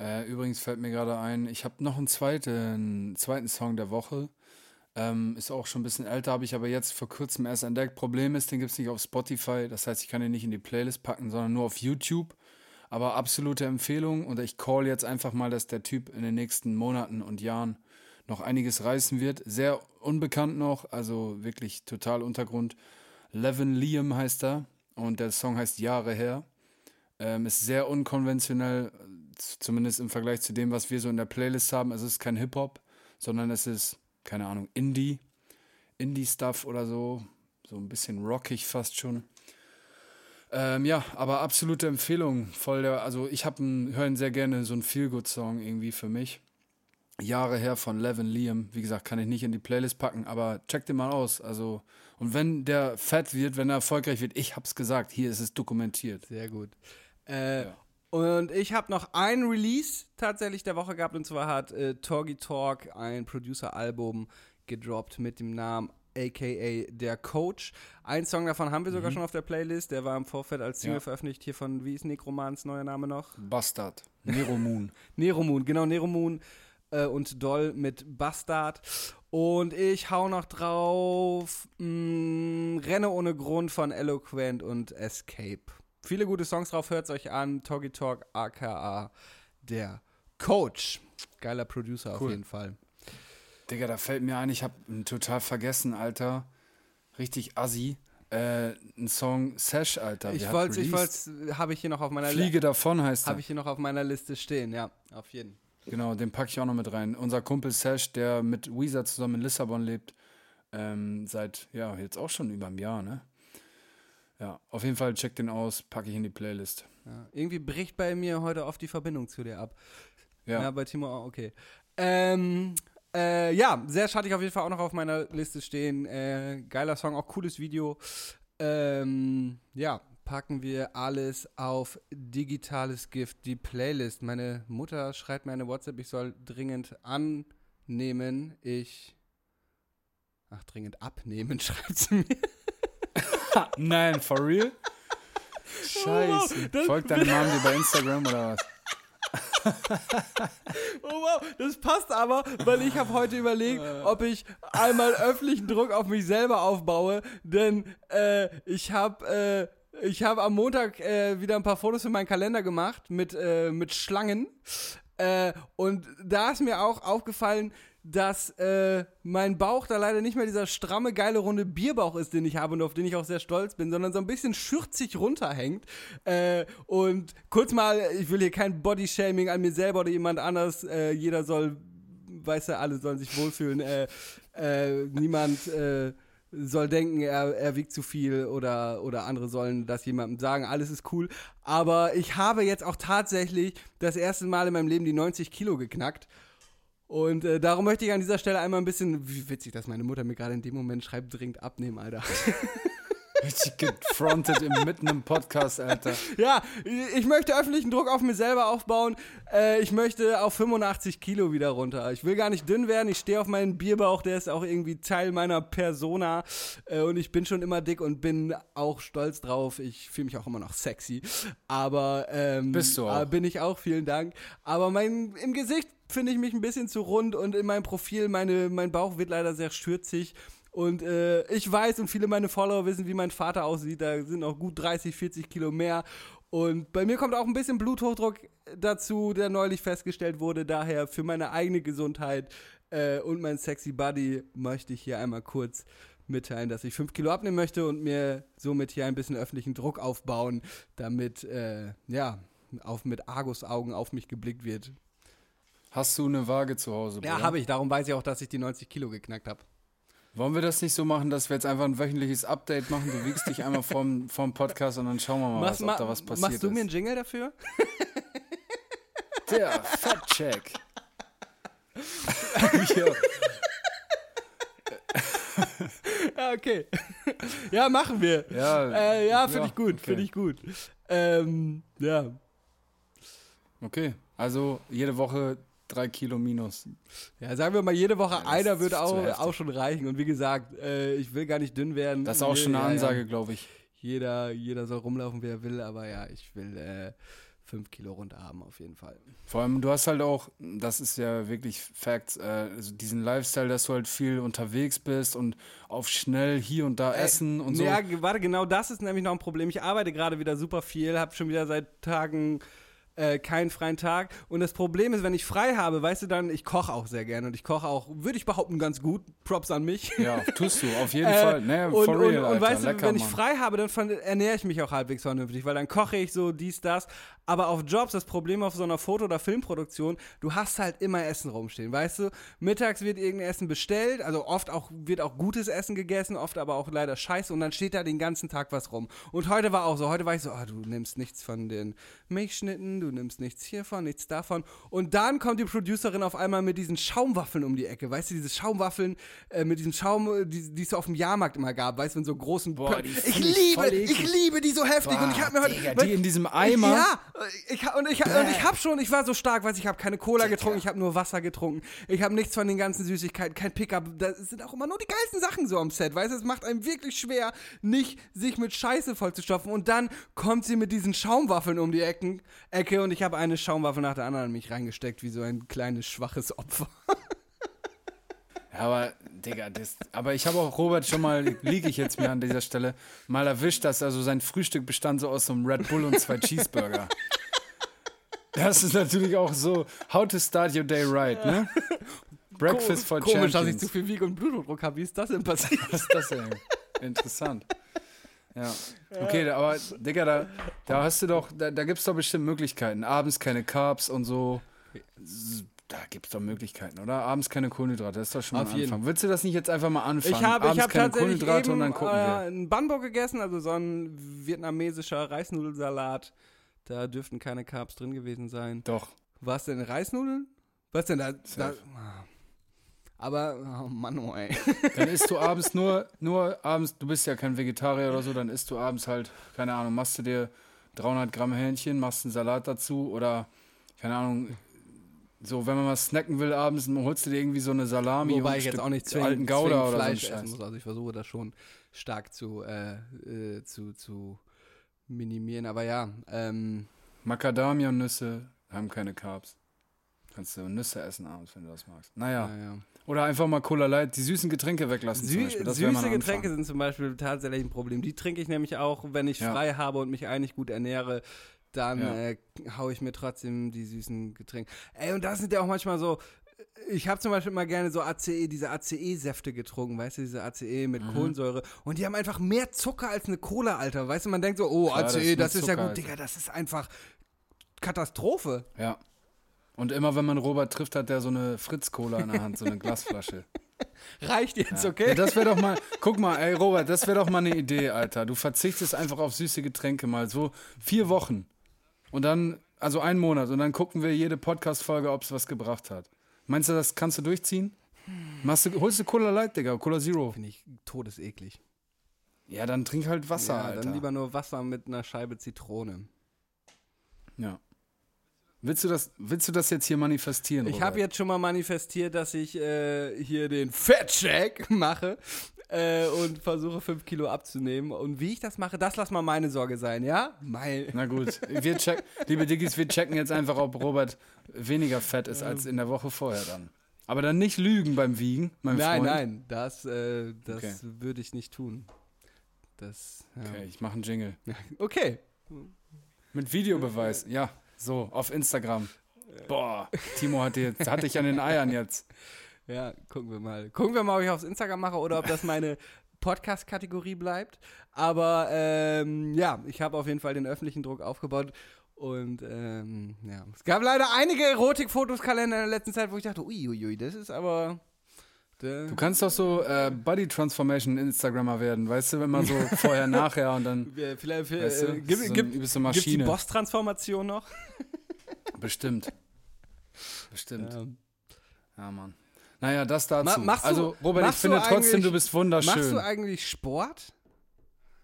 Äh, übrigens fällt mir gerade ein, ich habe noch einen zweiten, zweiten Song der Woche. Ähm, ist auch schon ein bisschen älter, habe ich aber jetzt vor kurzem erst entdeckt. Problem ist, den gibt es nicht auf Spotify. Das heißt, ich kann den nicht in die Playlist packen, sondern nur auf YouTube. Aber absolute Empfehlung und ich call jetzt einfach mal, dass der Typ in den nächsten Monaten und Jahren noch einiges reißen wird. Sehr unbekannt noch, also wirklich total Untergrund. Levin Liam heißt er und der Song heißt Jahre her. Ähm, ist sehr unkonventionell, zumindest im Vergleich zu dem, was wir so in der Playlist haben. Also es ist kein Hip-Hop, sondern es ist, keine Ahnung, Indie. Indie-Stuff oder so. So ein bisschen rockig fast schon. Ähm, ja, aber absolute Empfehlung. Voll der, also ich habe höre ihn sehr gerne, so ein Feel-Good-Song irgendwie für mich. Jahre her von Levin Liam. Wie gesagt, kann ich nicht in die Playlist packen, aber check den mal aus. Also, und wenn der fett wird, wenn er erfolgreich wird, ich hab's gesagt, hier ist es dokumentiert. Sehr gut. Äh, Ja. Und ich habe noch ein Release tatsächlich der Woche gehabt und zwar hat äh, Torgy Talk ein Producer-Album gedroppt mit dem Namen aka Der Coach. Ein Song davon haben wir sogar schon auf der Playlist. Der war im Vorfeld als Single Ja. veröffentlicht. Hier von, wie ist Necromans neuer Name noch? Bastard. Nero Moon. Neromoon, genau, Neromoon äh, und Doll mit Bastard. Und ich hau noch drauf mh, Renne ohne Grund von Eloquent und Escape. Viele gute Songs drauf, hört's euch an. Talkie Talk, aka der Coach. Geiler Producer auf Cool. jeden Fall. Digga, da fällt mir ein, ich hab total vergessen, Alter. Richtig assi. Äh, ein Song Sash, Alter. Ich wollte, ich wollte, habe ich hier noch auf meiner Fliege davon heißt habe er. ich hier noch auf meiner Liste stehen, ja, auf jeden. Genau, den packe ich auch noch mit rein. Unser Kumpel Sash, der mit Weezer zusammen in Lissabon lebt, ähm, seit, ja, jetzt auch schon über einem Jahr, ne? Ja, auf jeden Fall check den aus, packe ich in die Playlist. Ja. Irgendwie bricht bei mir heute oft die Verbindung zu dir ab. Ja, Ja, bei Timo auch, okay. Ähm, äh, ja, sehr hatte ich auf jeden Fall auch noch auf meiner Liste stehen. Äh, geiler Song, auch cooles Video. Ähm, ja, packen wir alles auf digitales Gift, die Playlist. Meine Mutter schreibt mir eine WhatsApp, ich soll dringend annehmen. Ich. Ach, dringend abnehmen, schreibt sie mir. Nein, for real? Scheiße. das- Folgt deine Mom dir bei Instagram oder was? Oh wow, das passt aber, weil ich habe heute überlegt, ob ich einmal öffentlichen Druck auf mich selber aufbaue, denn äh, ich habe äh, ich habe am Montag äh, wieder ein paar Fotos für meinen Kalender gemacht mit äh, mit Schlangen äh, und da ist mir auch aufgefallen, dass äh, mein Bauch da leider nicht mehr dieser stramme, geile, runde Bierbauch ist, den ich habe und auf den ich auch sehr stolz bin, sondern so ein bisschen schürzig runterhängt. Äh, und kurz mal, ich will hier kein Bodyshaming an mir selber oder jemand anders, äh, jeder soll, weiß ja, alle sollen sich wohlfühlen. Äh, äh, niemand äh, soll denken, er, er wiegt zu viel oder, oder andere sollen das jemandem sagen, alles ist cool. Aber ich habe jetzt auch tatsächlich das erste Mal in meinem Leben die 90 Kilo geknackt. Und äh, darum möchte ich an dieser Stelle einmal ein bisschen, wie witzig, dass meine Mutter mir gerade in dem Moment schreibt, dringend abnehmen, Alter. Richtig gefrontet mitten im Podcast, Alter. ja, ich möchte öffentlichen Druck auf mir selber aufbauen. Äh, ich möchte auf 85 Kilo wieder runter. Ich will gar nicht dünn werden. Ich stehe auf meinen Bierbauch, der ist auch irgendwie Teil meiner Persona. Äh, und ich bin schon immer dick und bin auch stolz drauf. Ich fühle mich auch immer noch sexy. Aber ähm, Bist du auch. äh, bin ich auch, vielen Dank. Aber mein, im Gesicht finde ich mich ein bisschen zu rund und in meinem Profil, meine, mein Bauch wird leider sehr stürzig. Und äh, ich weiß und viele meine Follower wissen, wie mein Vater aussieht. Da sind auch gut 30, 40 Kilo mehr. Und bei mir kommt auch ein bisschen Bluthochdruck dazu, der neulich festgestellt wurde. Daher für meine eigene Gesundheit äh, und mein sexy Body möchte ich hier einmal kurz mitteilen, dass ich 5 Kilo abnehmen möchte und mir somit hier ein bisschen öffentlichen Druck aufbauen, damit äh, ja auf, mit Argusaugen auf mich geblickt wird. Hast du eine Waage zu Hause? Ja, habe ich. Darum weiß ich auch, dass ich die 90 Kilo geknackt habe. Wollen wir das nicht so machen, dass wir jetzt einfach ein wöchentliches Update machen? Du wiegst dich einmal vorm, vorm Podcast und dann schauen wir mal, was, ob da was passiert machst du mir einen. Jingle dafür? Der Fat-Check. ja. Ja, okay. ja, machen wir. Ja, Äh, ja, finde ja, ich gut, okay. finde ich gut. Ähm, ja. Okay, also jede Woche drei Kilo minus. Ja, sagen wir mal, jede Woche das einer würde auch, auch schon reichen. Und wie gesagt, äh, ich will gar nicht dünn werden. Das ist auch schon eine Ja, ja. Ansage, glaube ich. Jeder, jeder soll rumlaufen, wie er will, aber ja, ich will äh, fünf Kilo runter haben, auf jeden Fall. Vor allem, du hast halt auch, das ist ja wirklich Fact, äh, also diesen Lifestyle, dass du halt viel unterwegs bist und auf schnell hier und da essen und so. Ja, warte, genau das ist nämlich noch ein Problem. Ich arbeite gerade wieder super viel, habe schon wieder seit Tagen äh, keinen freien Tag. Und das Problem ist, wenn ich frei habe, weißt du dann, ich koche auch sehr gerne und ich koche auch, würde ich behaupten, ganz gut. Props an mich. Ja, tust du, auf jeden Äh, Fall. Nee, und, for und, real, und, Alter. weißt du, wenn ich frei habe, dann ernähre ich mich auch halbwegs vernünftig, weil dann koche ich so dies, das. Aber auf Jobs, das Problem auf so einer Foto- oder Filmproduktion, du hast halt immer Essen rumstehen, weißt du? Mittags wird irgendein Essen bestellt, also oft auch, wird auch gutes Essen gegessen, oft aber auch leider scheiße und dann steht da den ganzen Tag was rum. Und heute war auch so, heute war ich so, ah, du nimmst nichts von den Milchschnitten, du nimmst nichts hiervon, nichts davon. Und dann kommt die Producerin auf einmal mit diesen Schaumwaffeln um die Ecke, weißt du, diese Schaumwaffeln äh, mit diesem Schaum, die, die es auf dem Jahrmarkt immer gab, weißt du, in so großen Boah, Ich liebe, ich liebe die so heftig und ich habe mir heute Digga, die in diesem Eimer. ja, ich, und ich, und ich habe schon, ich war so stark, weiß ich habe keine Cola getrunken, ich habe nur Wasser getrunken. Ich habe nichts von den ganzen Süßigkeiten, kein Pickup. Da sind auch immer nur die geilsten Sachen so am Set, weißt du? Es macht einem wirklich schwer, nicht sich mit Scheiße vollzustopfen. Und dann kommt sie mit diesen Schaumwaffeln um die Ecken, Ecke und ich habe eine Schaumwaffel nach der anderen in mich reingesteckt, wie so ein kleines, schwaches Opfer. Ja, aber, Digga, das, aber ich habe auch Robert schon mal, liege ich jetzt mir an dieser Stelle, mal erwischt, dass also sein Frühstück bestand so aus so einem Red Bull und zwei Cheeseburger. Das ist natürlich auch so, how to start your day right, ne? Breakfast for Komisch, dass ich Champions. zu viel wiege und Blutdruck habe. Wie ist das denn passiert? Was ist das denn? Interessant. Ja. Okay, aber Digga, da, da hast du doch, da, da gibt es doch bestimmt Möglichkeiten. Abends keine Carbs und so. Da gibt es doch Möglichkeiten, oder? Abends keine Kohlenhydrate, das ist doch schon mal Auf ein jeden. Anfang. Willst du das nicht jetzt einfach mal anfangen? Ich habe hab keine tatsächlich Kohlenhydrate eben und dann gucken äh, wir. einen Bambo gegessen, also so ein vietnamesischer Reisnudelsalat. Da dürften keine Carbs drin gewesen sein. Doch. Was denn, Reisnudeln? Was denn da? da Safe. aber, oh Mann, oh, ey. Dann isst du abends nur, nur abends, du bist ja kein Vegetarier oder so, dann isst du abends halt, keine Ahnung, machst du dir 300 Gramm Hähnchen, machst einen Salat dazu oder, keine Ahnung, so, wenn man mal snacken will abends, dann holst du dir irgendwie so eine Salami und Wobei ein ich jetzt auch nicht alten zwingend, Gouda zwingend oder so Fleisch essen Scheiß. muss. Also ich versuche das schon stark zu, äh, äh, zu, zu minimieren. Aber ja, ähm, Macadamia-Nüsse haben keine Carbs. Kannst du Nüsse essen abends, wenn du das magst. Naja. naja. Oder einfach mal Cola Light, die süßen Getränke weglassen zum Sü süße Getränke sind zum Beispiel tatsächlich ein Problem. Die trinke ich nämlich auch, wenn ich Ja. frei habe und mich eigentlich gut ernähre. Dann Ja. äh, haue ich mir trotzdem die süßen Getränke. Ey, und das sind ja auch manchmal so. Ich habe zum Beispiel mal gerne so ACE, diese ACE-Säfte getrunken, weißt du, diese ACE mit Mhm. Kohlensäure. Und die haben einfach mehr Zucker als eine Cola, Alter. Weißt du, man denkt so, oh, Klar, das ACE, ist das ist ja Zucker, gut. Alter. Digga, das ist einfach Katastrophe. Ja. Und immer wenn man Robert trifft, hat der so eine Fritz-Cola in der Hand, so eine Glasflasche. Reicht jetzt, Ja, okay? das wäre doch mal, guck mal, ey Robert, das wäre doch mal eine Idee, Alter. Du verzichtest einfach auf süße Getränke mal so vier Wochen und dann, also einen Monat und dann gucken wir jede Podcast-Folge, ob es was gebracht hat. Meinst du, das kannst du durchziehen? Machst du, holst du Cola Light, Digga, Cola Zero? Finde ich todeseklig. Ja, dann trink halt Wasser, Ja, Alter. dann lieber nur Wasser mit einer Scheibe Zitrone. ja. Willst du, das, willst du das jetzt hier manifestieren, Ich habe jetzt schon mal manifestiert, dass ich äh, hier den Fettcheck mache äh, und versuche 5 Kilo abzunehmen. Und wie ich das mache, das lass mal meine Sorge sein, ja? Mein. Na gut, wir check, liebe Diggis, wir checken jetzt einfach, ob Robert weniger fett ist als in der Woche vorher dann. Aber dann nicht lügen beim Wiegen, mein Nein, Freund. nein, das, äh, das Okay. würde ich nicht tun. Das, ja. Okay, ich mache einen Jingle. okay. Mit Videobeweis, ja, so, auf Instagram. Boah, Timo hat, dir, hat dich an den Eiern jetzt. Ja, gucken wir mal. Gucken wir mal, ob ich aufs Instagram mache oder ob das meine Podcast-Kategorie bleibt. Aber ähm, ja, ich habe auf jeden Fall den öffentlichen Druck aufgebaut. Und ähm, ja, es gab leider einige Erotik-Fotos-Kalender in der letzten Zeit, wo ich dachte, uiuiui, das ist aber. Du kannst doch so äh, Body Transformation Instagrammer werden, weißt du, wenn man so vorher, nachher und dann Ja, Vielleicht, Weißt du, äh, gibt, so eine gibt, übelste gibt's die Maschine. Boss-Transformation noch? bestimmt. Bestimmt. Ähm, Ja, Mann. Naja, das dazu. Ma- machst du- also, Robert, ich finde trotzdem, du bist wunderschön. machst du eigentlich Sport?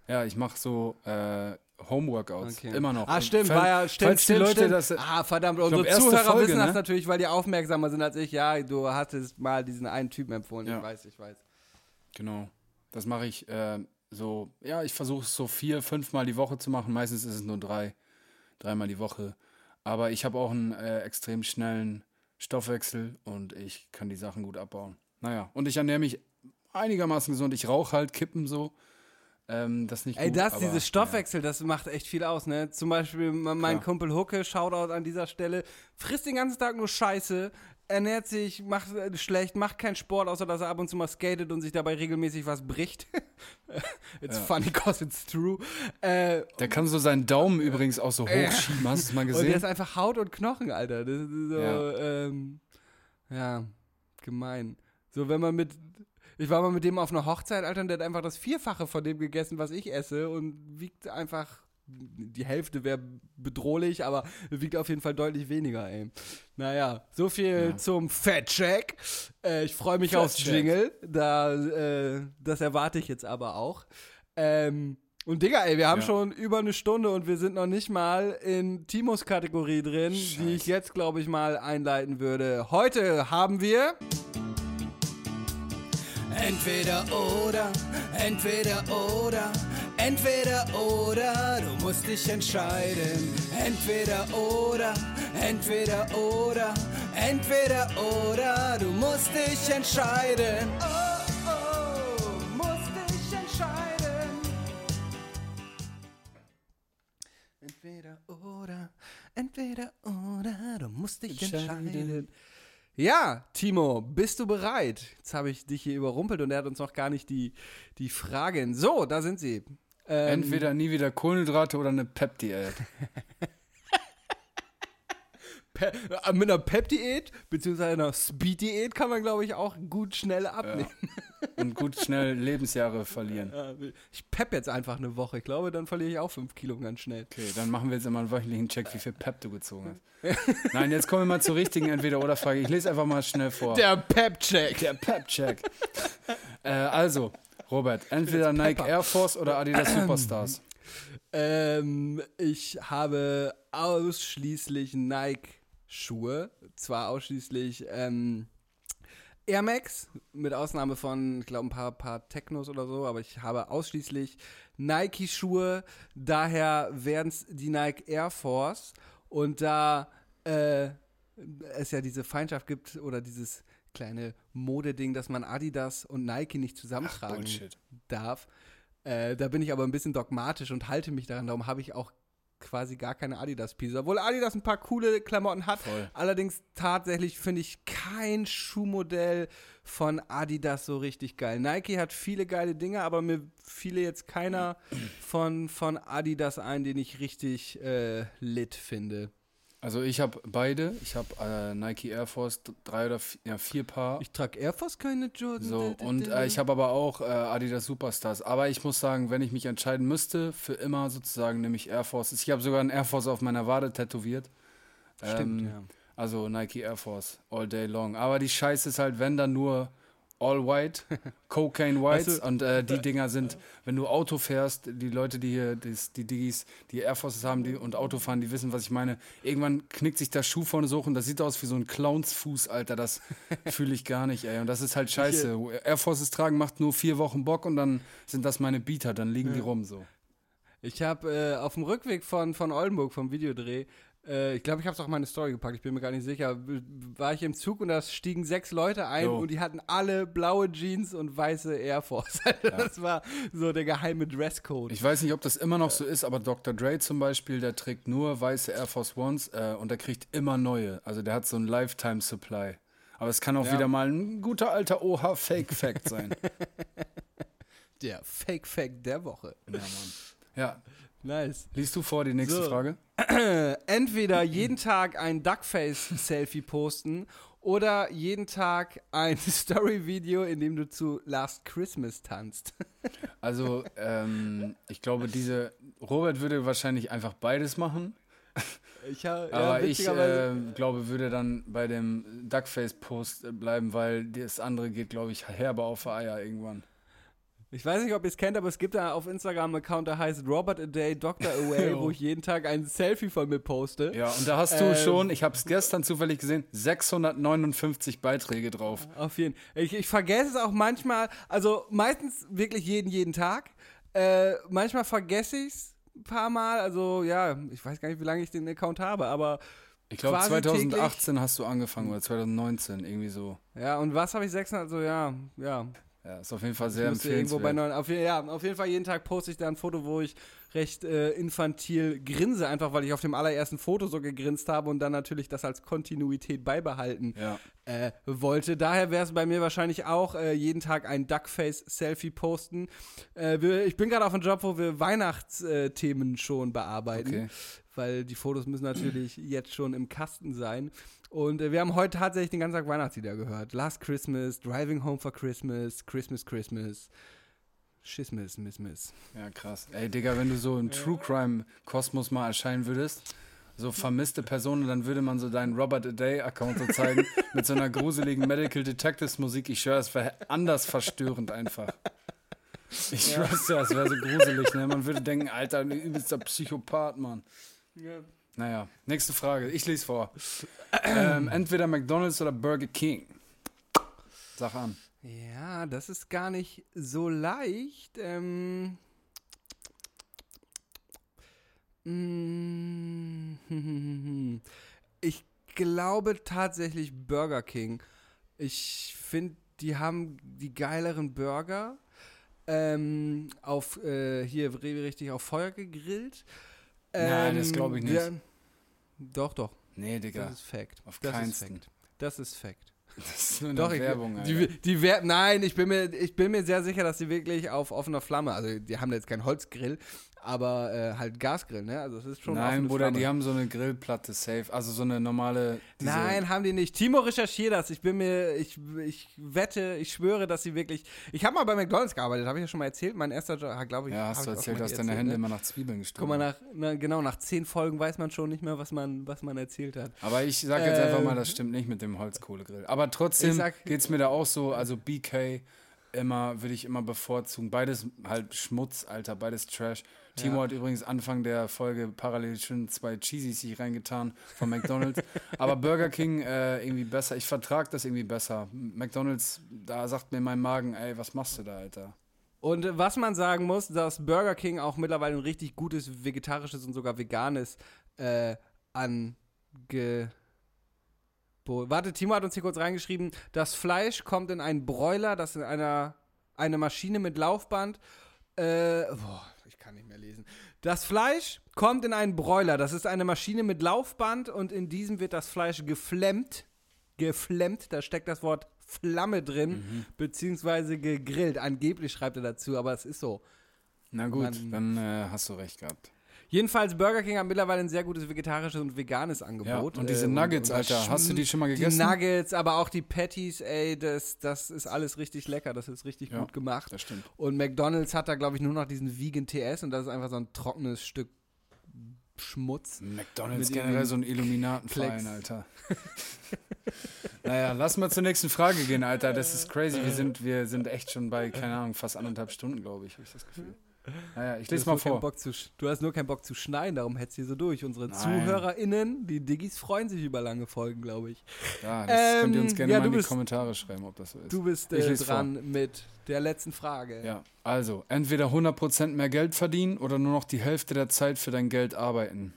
Ja, ich mache so äh, Homeworkouts. Okay. Immer noch. Ah, stimmt, war ja, stimmt, falls die stimmt, Leute stimmt. das- ah, verdammt, unsere erste Zuhörer Folge, wissen das ne? natürlich, weil die aufmerksamer sind als ich. Ja, du hattest mal diesen einen Typen empfohlen. Ja. Ich weiß, ich weiß. Genau. Das mache ich äh, so, ja, ich versuche es so vier, fünfmal die Woche zu machen. Meistens ist es nur drei, dreimal die Woche. Aber ich habe auch einen äh, extrem schnellen Stoffwechsel und ich kann die Sachen gut abbauen. Naja, und ich ernähre mich einigermaßen gesund. Ich rauche halt Kippen so. ähm, das nicht Ey, gut. das, aber, dieses Stoffwechsel, das macht echt viel aus, ne? Zum Beispiel me- mein Klar. Kumpel Hucke, Shoutout an dieser Stelle, frisst den ganzen Tag nur Scheiße, ernährt sich, macht äh, schlecht, macht keinen Sport, außer dass er ab und zu mal skatet und sich dabei regelmäßig was bricht. it's Ja. funny cause it's true. Äh. Der kann so seinen Daumen übrigens auch so hochschieben. Hast du es mal und der gesehen? ist einfach Haut und Knochen, Alter. Das ist so, Ja. ähm, ja, gemein. So, wenn man mit. Ich war mal mit dem auf einer Hochzeit, Alter, und der hat einfach das Vierfache von dem gegessen, was ich esse und wiegt einfach. Die Hälfte wäre bedrohlich, aber wiegt auf jeden Fall deutlich weniger, ey. Naja, so viel Ja. zum Fat-Check. Äh, ich freue mich aufs. Jingle. Da, äh, das erwarte ich jetzt aber auch. Ähm, und Digga, ey, wir haben Ja. schon über eine Stunde und wir sind noch nicht mal in Timos Kategorie drin, die ich Scheiße. jetzt, glaube ich, mal einleiten würde. Heute haben wir. Entweder oder, entweder oder, entweder oder, du musst dich entscheiden. Entweder oder, entweder oder, entweder oder, du musst dich entscheiden. Oh, oh, musst dich entscheiden. Entweder oder, entweder oder, du musst dich entscheiden. Ja, Timo, bist du bereit? Jetzt habe ich dich hier überrumpelt und er hat uns noch gar nicht die, die Fragen. So, da sind sie. Ähm, Entweder nie wieder Kohlenhydrate oder eine Pep-Diät. Pe äh, mit einer Pep-Diät beziehungsweise einer Speed-Diät kann man, glaube ich, auch gut schnell abnehmen. Und gut schnell Lebensjahre verlieren. Ja, Ich pep jetzt einfach eine Woche. Ich glaube, dann verliere ich auch fünf Kilo ganz schnell. Okay, dann machen wir jetzt immer einen wöchentlichen Check, wie viel Pep du gezogen hast. Nein, jetzt kommen wir mal zur richtigen Entweder-Oder-Frage. Ich lese einfach mal schnell vor. Der Pep-Check. Der Pep-Check. äh, also, Robert, entweder Nike Air Force oder Adidas Superstars. Ähm, ich habe ausschließlich Nike-Schuhe. Zwar ausschließlich ähm, Air Max, mit Ausnahme von, ich glaube, ein paar, paar Technos oder so, aber ich habe ausschließlich Nike-Schuhe. Daher wären es die Nike Air Force. Und da äh, es ja diese Feindschaft gibt oder dieses kleine Modeding, dass man Adidas und Nike nicht zusammentragen Bullshit. darf. Äh, da bin ich aber ein bisschen dogmatisch und halte mich daran. Darum habe ich auch quasi gar keine Adidas-Pieces. Obwohl Adidas ein paar coole Klamotten hat. Voll. Allerdings tatsächlich finde ich kein Schuhmodell von Adidas so richtig geil. Nike hat viele geile Dinge, aber mir fiele jetzt keiner von, von Adidas ein, den ich richtig äh, lit finde. Also ich habe beide. Ich habe äh, Nike Air Force drei oder vier, ja, vier Paar. Ich trage Air Force keine Jordan. So, und äh, ich habe aber auch äh, Adidas Superstars. Aber ich muss sagen, wenn ich mich entscheiden müsste, für immer sozusagen nehme ich Air Force. Ich habe sogar einen Air Force auf meiner Wade tätowiert. Stimmt, Ähm, ja. Also Nike Air Force, all day long. Aber die Scheiße ist halt, wenn dann nur all white, cocaine whites Weißt du- und äh, die Dinger sind, wenn du Auto fährst, die Leute, die hier, das, die Diggis, die Air Forces haben die, und Auto fahren, die wissen, was ich meine. Irgendwann knickt sich der Schuh vorne so hoch und das sieht aus wie so ein Clownsfuß, Alter. Das fühle ich gar nicht, ey. Und das ist halt scheiße. Air Forces tragen macht nur vier Wochen Bock und dann sind das meine Beater, dann liegen die rum so. Ich habe äh, auf dem Rückweg von, von Oldenburg vom Videodreh, äh, ich glaube, ich habe es auch in meine Story gepackt, ich bin mir gar nicht sicher, war ich im Zug und da stiegen sechs Leute ein Jo. und die hatten alle blaue Jeans und weiße Air Force. Das war so der geheime Dresscode. Ich weiß nicht, ob das immer noch so ist, aber Dr. Dre zum Beispiel, der trägt nur weiße Air Force Ones äh, und der kriegt immer neue. Also der hat so ein Lifetime Supply. Aber es kann auch Ja. wieder mal ein guter alter OH-Fake-Fact sein. Der Fake Fact der Woche. ja, Mann. Ja, Nice. liest du vor die nächste So. Frage? Entweder jeden Tag ein Duckface-Selfie posten oder jeden Tag ein Story-Video, in dem du zu Last Christmas tanzt. Also, ähm, ich glaube, diese. Robert würde wahrscheinlich einfach beides machen. Ich hab, Aber ich äh, glaube, würde dann bei dem Duckface-Post bleiben, weil das andere geht, glaube ich, herbe auf Eier irgendwann. Ich weiß nicht, ob ihr es kennt, aber es gibt da auf Instagram einen Account, der heißt Robert a Day, Dr. Away, wo ich jeden Tag ein Selfie von mir poste. Ja, und da hast du Ähm. schon, ich habe es gestern zufällig gesehen, 659 Beiträge drauf. Auf jeden Ich, ich vergesse es auch manchmal, also meistens wirklich jeden, jeden Tag. Äh, manchmal vergesse ich es ein paar Mal, also ja, ich weiß gar nicht, wie lange ich den Account habe, aber Ich glaube, Quasi 2018 hast du angefangen oder 2019, irgendwie so. ja, und was habe ich 600, also ja, ja, Ja, ist auf jeden Fall sehr bei empfehlenswert. auf, ja, auf jeden Fall jeden Tag poste ich da ein Foto, wo ich recht äh, infantil grinse, einfach weil ich auf dem allerersten Foto so gegrinst habe und dann natürlich das als Kontinuität beibehalten Ja. äh, wollte. Daher wäre es bei mir wahrscheinlich auch äh, jeden Tag ein Duckface-Selfie posten. Äh, wir, ich bin gerade auf einem Job, wo wir Weihnachtsthemen schon bearbeiten, Okay. Weil die Fotos müssen natürlich jetzt schon im Kasten sein. Und äh, wir haben heute tatsächlich den ganzen Tag Weihnachtslieder gehört. Last Christmas, Driving Home for Christmas, Christmas, Christmas, Schismis, Miss, Miss. Ja, krass. Ey, Digga, wenn du so im True Crime Kosmos mal erscheinen würdest, so vermisste Personen, dann würde man so deinen Robert A Day Account so zeigen mit so einer gruseligen Medical Detectives Musik. Ich schwöre, es wäre anders verstörend einfach. Ich schwör's dir, es wäre so gruselig, ne? Man würde denken, Alter, ein übelster Psychopath, Mann. Naja, nächste Frage. Ich lese vor. ähm, entweder McDonalds oder Burger King. Sag an. Ja, das ist gar nicht so leicht. Ähm, mm, ich glaube tatsächlich Burger King. Ich finde, die haben die geileren Burger. Ähm, auf äh, hier richtig auf Feuer gegrillt. Nein, das glaub ich nicht. der- doch, doch. Nee, Digga. Das ist Fact. auf das keinsten. ist Fact. Das ist Fact. Das ist nur eine Doch, ich, Werbung, Alter. die, die Wer- Nein, ich bin, mir, ich bin mir sehr sicher, dass sie wirklich auf offener Flamme, also die haben jetzt keinen Holzgrill, aber äh, halt Gasgrill, ne? Also es ist schon Nein, Bruder, Flamme. die haben so eine Grillplatte safe. Also so eine normale. Nein, haben die nicht. Timo, recherchier das. Ich bin mir, ich, ich wette, ich schwöre, dass sie wirklich. Ich habe mal bei McDonalds gearbeitet, habe ich ja schon mal erzählt. Mein erster Job, glaube ich. Ja, hast du erzählt, dass deine Hände ne? immer nach Zwiebeln Guck gestochen mal, nach, na, genau, nach zehn Folgen weiß man schon nicht mehr, was man, was man erzählt hat. Aber ich sag jetzt einfach mal, Ähm, das stimmt nicht mit dem Holzkohlegrill. Aber trotzdem sag- geht's mir da auch so, also BK immer, würde ich immer bevorzugen. Beides halt Schmutz, Alter, beides Trash. Timo Ja. hat übrigens Anfang der Folge parallel schon zwei Cheesies sich reingetan von McDonalds. Aber Burger King äh, irgendwie besser. Ich vertrag das irgendwie besser. McDonalds, da sagt mir mein Magen, ey, was machst du da, Alter? Und was man sagen muss, dass Burger King auch mittlerweile ein richtig gutes vegetarisches und sogar veganes äh, ange. Warte, Timo hat uns hier kurz reingeschrieben, das Fleisch kommt in einen Broiler, das in einer eine Maschine mit Laufband. Äh, boah, ich kann nicht mehr lesen. Das Fleisch kommt in einen Broiler, das ist eine Maschine mit Laufband und in diesem wird das Fleisch geflemmt. Geflemmt, da steckt das Wort Flamme drin, beziehungsweise gegrillt. Angeblich schreibt er dazu, aber es ist so. Na gut, Man- dann äh, hast du recht gehabt. Jedenfalls, Burger King hat mittlerweile ein sehr gutes vegetarisches und veganes Angebot. Ja, und diese Äh, Nuggets, das Alter, hast du die schon mal Die gegessen? Nuggets, aber auch die Patties, ey, das, das ist alles richtig lecker, das ist richtig Ja, gut gemacht. Das stimmt. Und McDonalds hat da, glaube ich, nur noch diesen Vegan TS und das ist einfach so ein trockenes Stück Schmutz. McDonalds Mit generell so ein Illuminatenverein. Alter. naja, lass mal zur nächsten Frage gehen, Alter. Das ist crazy. Wir sind, wir sind echt schon bei, keine Ahnung, fast anderthalb Stunden, glaube ich, habe ich das Gefühl. Naja, ich Du lese hast mal vor. Bock zu, du hast nur keinen Bock zu schneiden, darum hetzt hier so durch. Unsere Nein. ZuhörerInnen, die Diggis, freuen sich über lange Folgen, glaube ich. Ja, das könnt ihr uns Ähm, gerne ja, mal in die bist- Kommentare schreiben, ob das so ist. Du bist äh, lese vor. dran mit der letzten Frage. Ja, also, entweder 100% mehr Geld verdienen oder nur noch die Hälfte der Zeit für dein Geld arbeiten.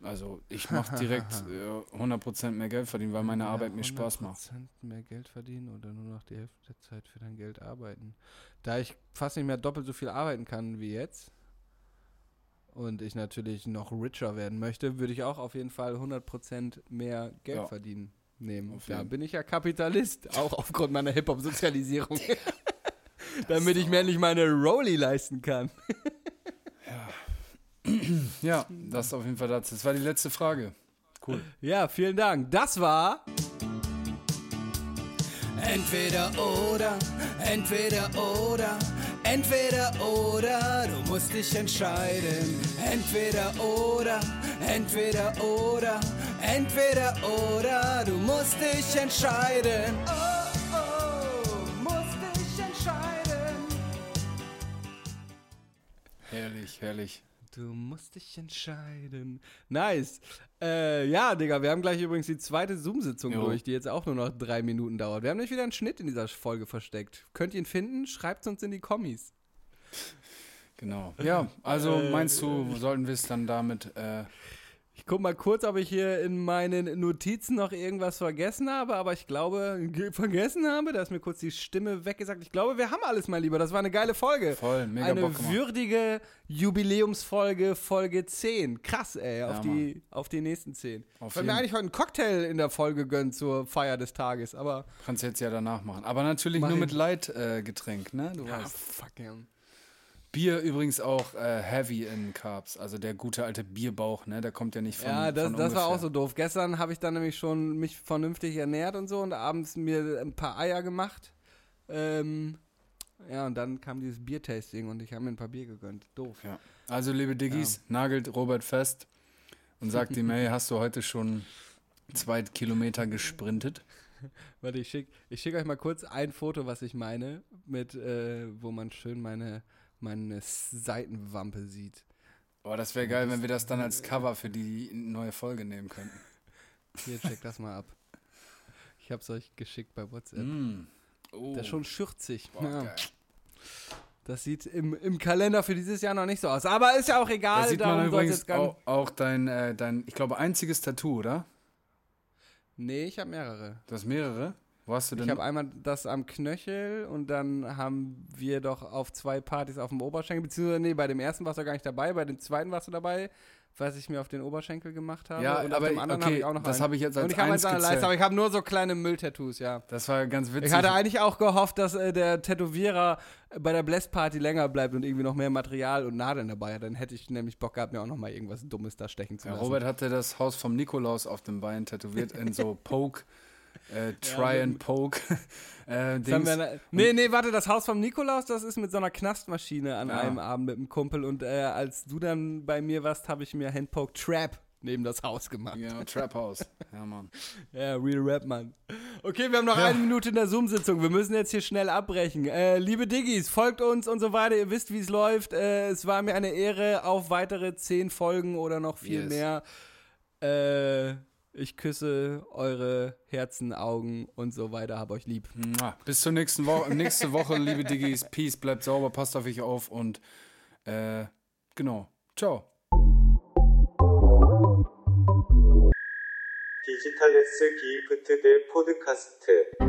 Also, ich mache direkt äh, 100% mehr Geld verdienen, weil meine Arbeit mir Spaß macht. 100% mehr Geld verdienen oder nur noch die Hälfte der Zeit für dein Geld arbeiten. Da ich fast nicht mehr doppelt so viel arbeiten kann wie jetzt und ich natürlich noch richer werden möchte, würde ich auch auf jeden Fall 100% mehr Geld Ja. verdienen nehmen. Da bin ich ja Kapitalist, auch aufgrund meiner Hip-Hop-Sozialisierung. Damit ich mir endlich meine Rolli leisten kann. Ja, das ist auf jeden Fall das. Das war die letzte Frage. Cool. Ja, vielen Dank. Das war Entweder oder, entweder oder, entweder oder, du musst dich entscheiden. Entweder oder, entweder oder, entweder oder, du musst dich entscheiden. Oh, oh, musst dich entscheiden. Herrlich, herrlich. Du musst dich entscheiden. Nice. Äh, ja, Digga, wir haben gleich übrigens die zweite Zoom-Sitzung durch, die jetzt auch nur noch drei Minuten dauert. Wir haben nicht wieder einen Schnitt in dieser Folge versteckt. Könnt ihr ihn finden? Schreibt uns in die Kommis. Genau. Ja, also meinst du, sollten wir es dann damit äh, guck mal kurz, ob ich hier in meinen Notizen noch irgendwas vergessen habe, aber ich glaube, ge- vergessen habe, da ist mir kurz die Stimme weggesagt. Ich glaube, wir haben alles, mein Lieber. Das war eine geile Folge. Voll, mega Eine Bock gemacht. würdige Jubiläumsfolge, Folge 10. Krass, ey, auf, Ja, die, auf die nächsten 10. Auf ich wollte mir jeden. eigentlich heute einen Cocktail in der Folge gönnen zur Feier des Tages, aber. Kannst jetzt ja danach machen. Aber natürlich Mach nur ich. mit Light-Getränk, äh, Getränk, ne? Du Ah, weißt. fuck, ja. Bier übrigens auch äh, heavy in Carbs. Also der gute alte Bierbauch, ne? Der kommt ja nicht von Ja, das, von das war auch so doof. Gestern habe ich dann nämlich schon mich vernünftig ernährt und so und abends mir ein paar Eier gemacht. Ähm, ja, und dann kam dieses Biertasting und ich habe mir ein paar Bier gegönnt. Doof. Ja. Also, liebe Diggis, nagelt Robert fest und sagt ihm, hey, hast du heute schon zwei Kilometer gesprintet? Warte, ich schicke ich schick euch mal kurz ein Foto, was ich meine, mit, äh, wo man schön meine, meine Seitenwampe sieht. Boah, das wäre geil, wenn wir das dann als Cover für die neue Folge nehmen könnten. Hier, check das mal ab. Ich habe es euch geschickt bei WhatsApp. Mm. Oh, Der ist schon schürzig. boah, ja. Das sieht im, im Kalender für dieses Jahr noch nicht so aus. Aber ist ja auch egal. Da sieht man übrigens auch, auch dein, äh, dein, ich glaube, einziges Tattoo, oder? Nee, ich habe mehrere. Du hast mehrere? Wo hast du denn? Ich habe einmal das am Knöchel und dann haben wir doch auf zwei Partys auf dem Oberschenkel, beziehungsweise nee, bei dem ersten warst du gar nicht dabei, bei dem zweiten warst du dabei, was ich mir auf den Oberschenkel gemacht habe. Ja, und aber auf dem anderen okay, habe ich auch noch das habe ich jetzt als Und ich habe eins der Leiste, aber ich habe nur so kleine Mülltattoos, ja. das war ganz witzig. Ich hatte eigentlich auch gehofft, dass äh, der Tätowierer bei der Bless-Party länger bleibt und irgendwie noch mehr Material und Nadeln dabei hat. Dann hätte ich nämlich Bock gehabt, mir auch noch mal irgendwas Dummes da stechen zu ja, lassen. Robert hatte das Haus vom Nikolaus auf dem Bein tätowiert in so Poke, äh, Try and Poke. äh, Dings. wir, nee, nee, warte, das Haus vom Nikolaus, das ist mit so einer Knastmaschine an Ja. einem Abend mit einem Kumpel und äh, als du dann bei mir warst, habe ich mir Handpoke Trap neben das Haus gemacht. Genau, Trap House. Ja, Mann. Ja, Real Rap, Mann. Okay, wir haben noch eine Minute in der Zoom-Sitzung. Wir müssen jetzt hier schnell abbrechen. Äh, liebe Diggis, folgt uns und so weiter. Ihr wisst, wie es läuft. Äh, es war mir eine Ehre auf weitere zehn Folgen oder noch viel Yes. mehr. Äh, ich küsse eure Herzen, Augen und so weiter. Hab euch lieb. Mua. Bis zur nächsten Woche, nächste Woche, liebe Diggis. Peace, bleibt sauber, passt auf euch auf und äh, genau. Ciao. 디지털 S 기프트 대 포드카스트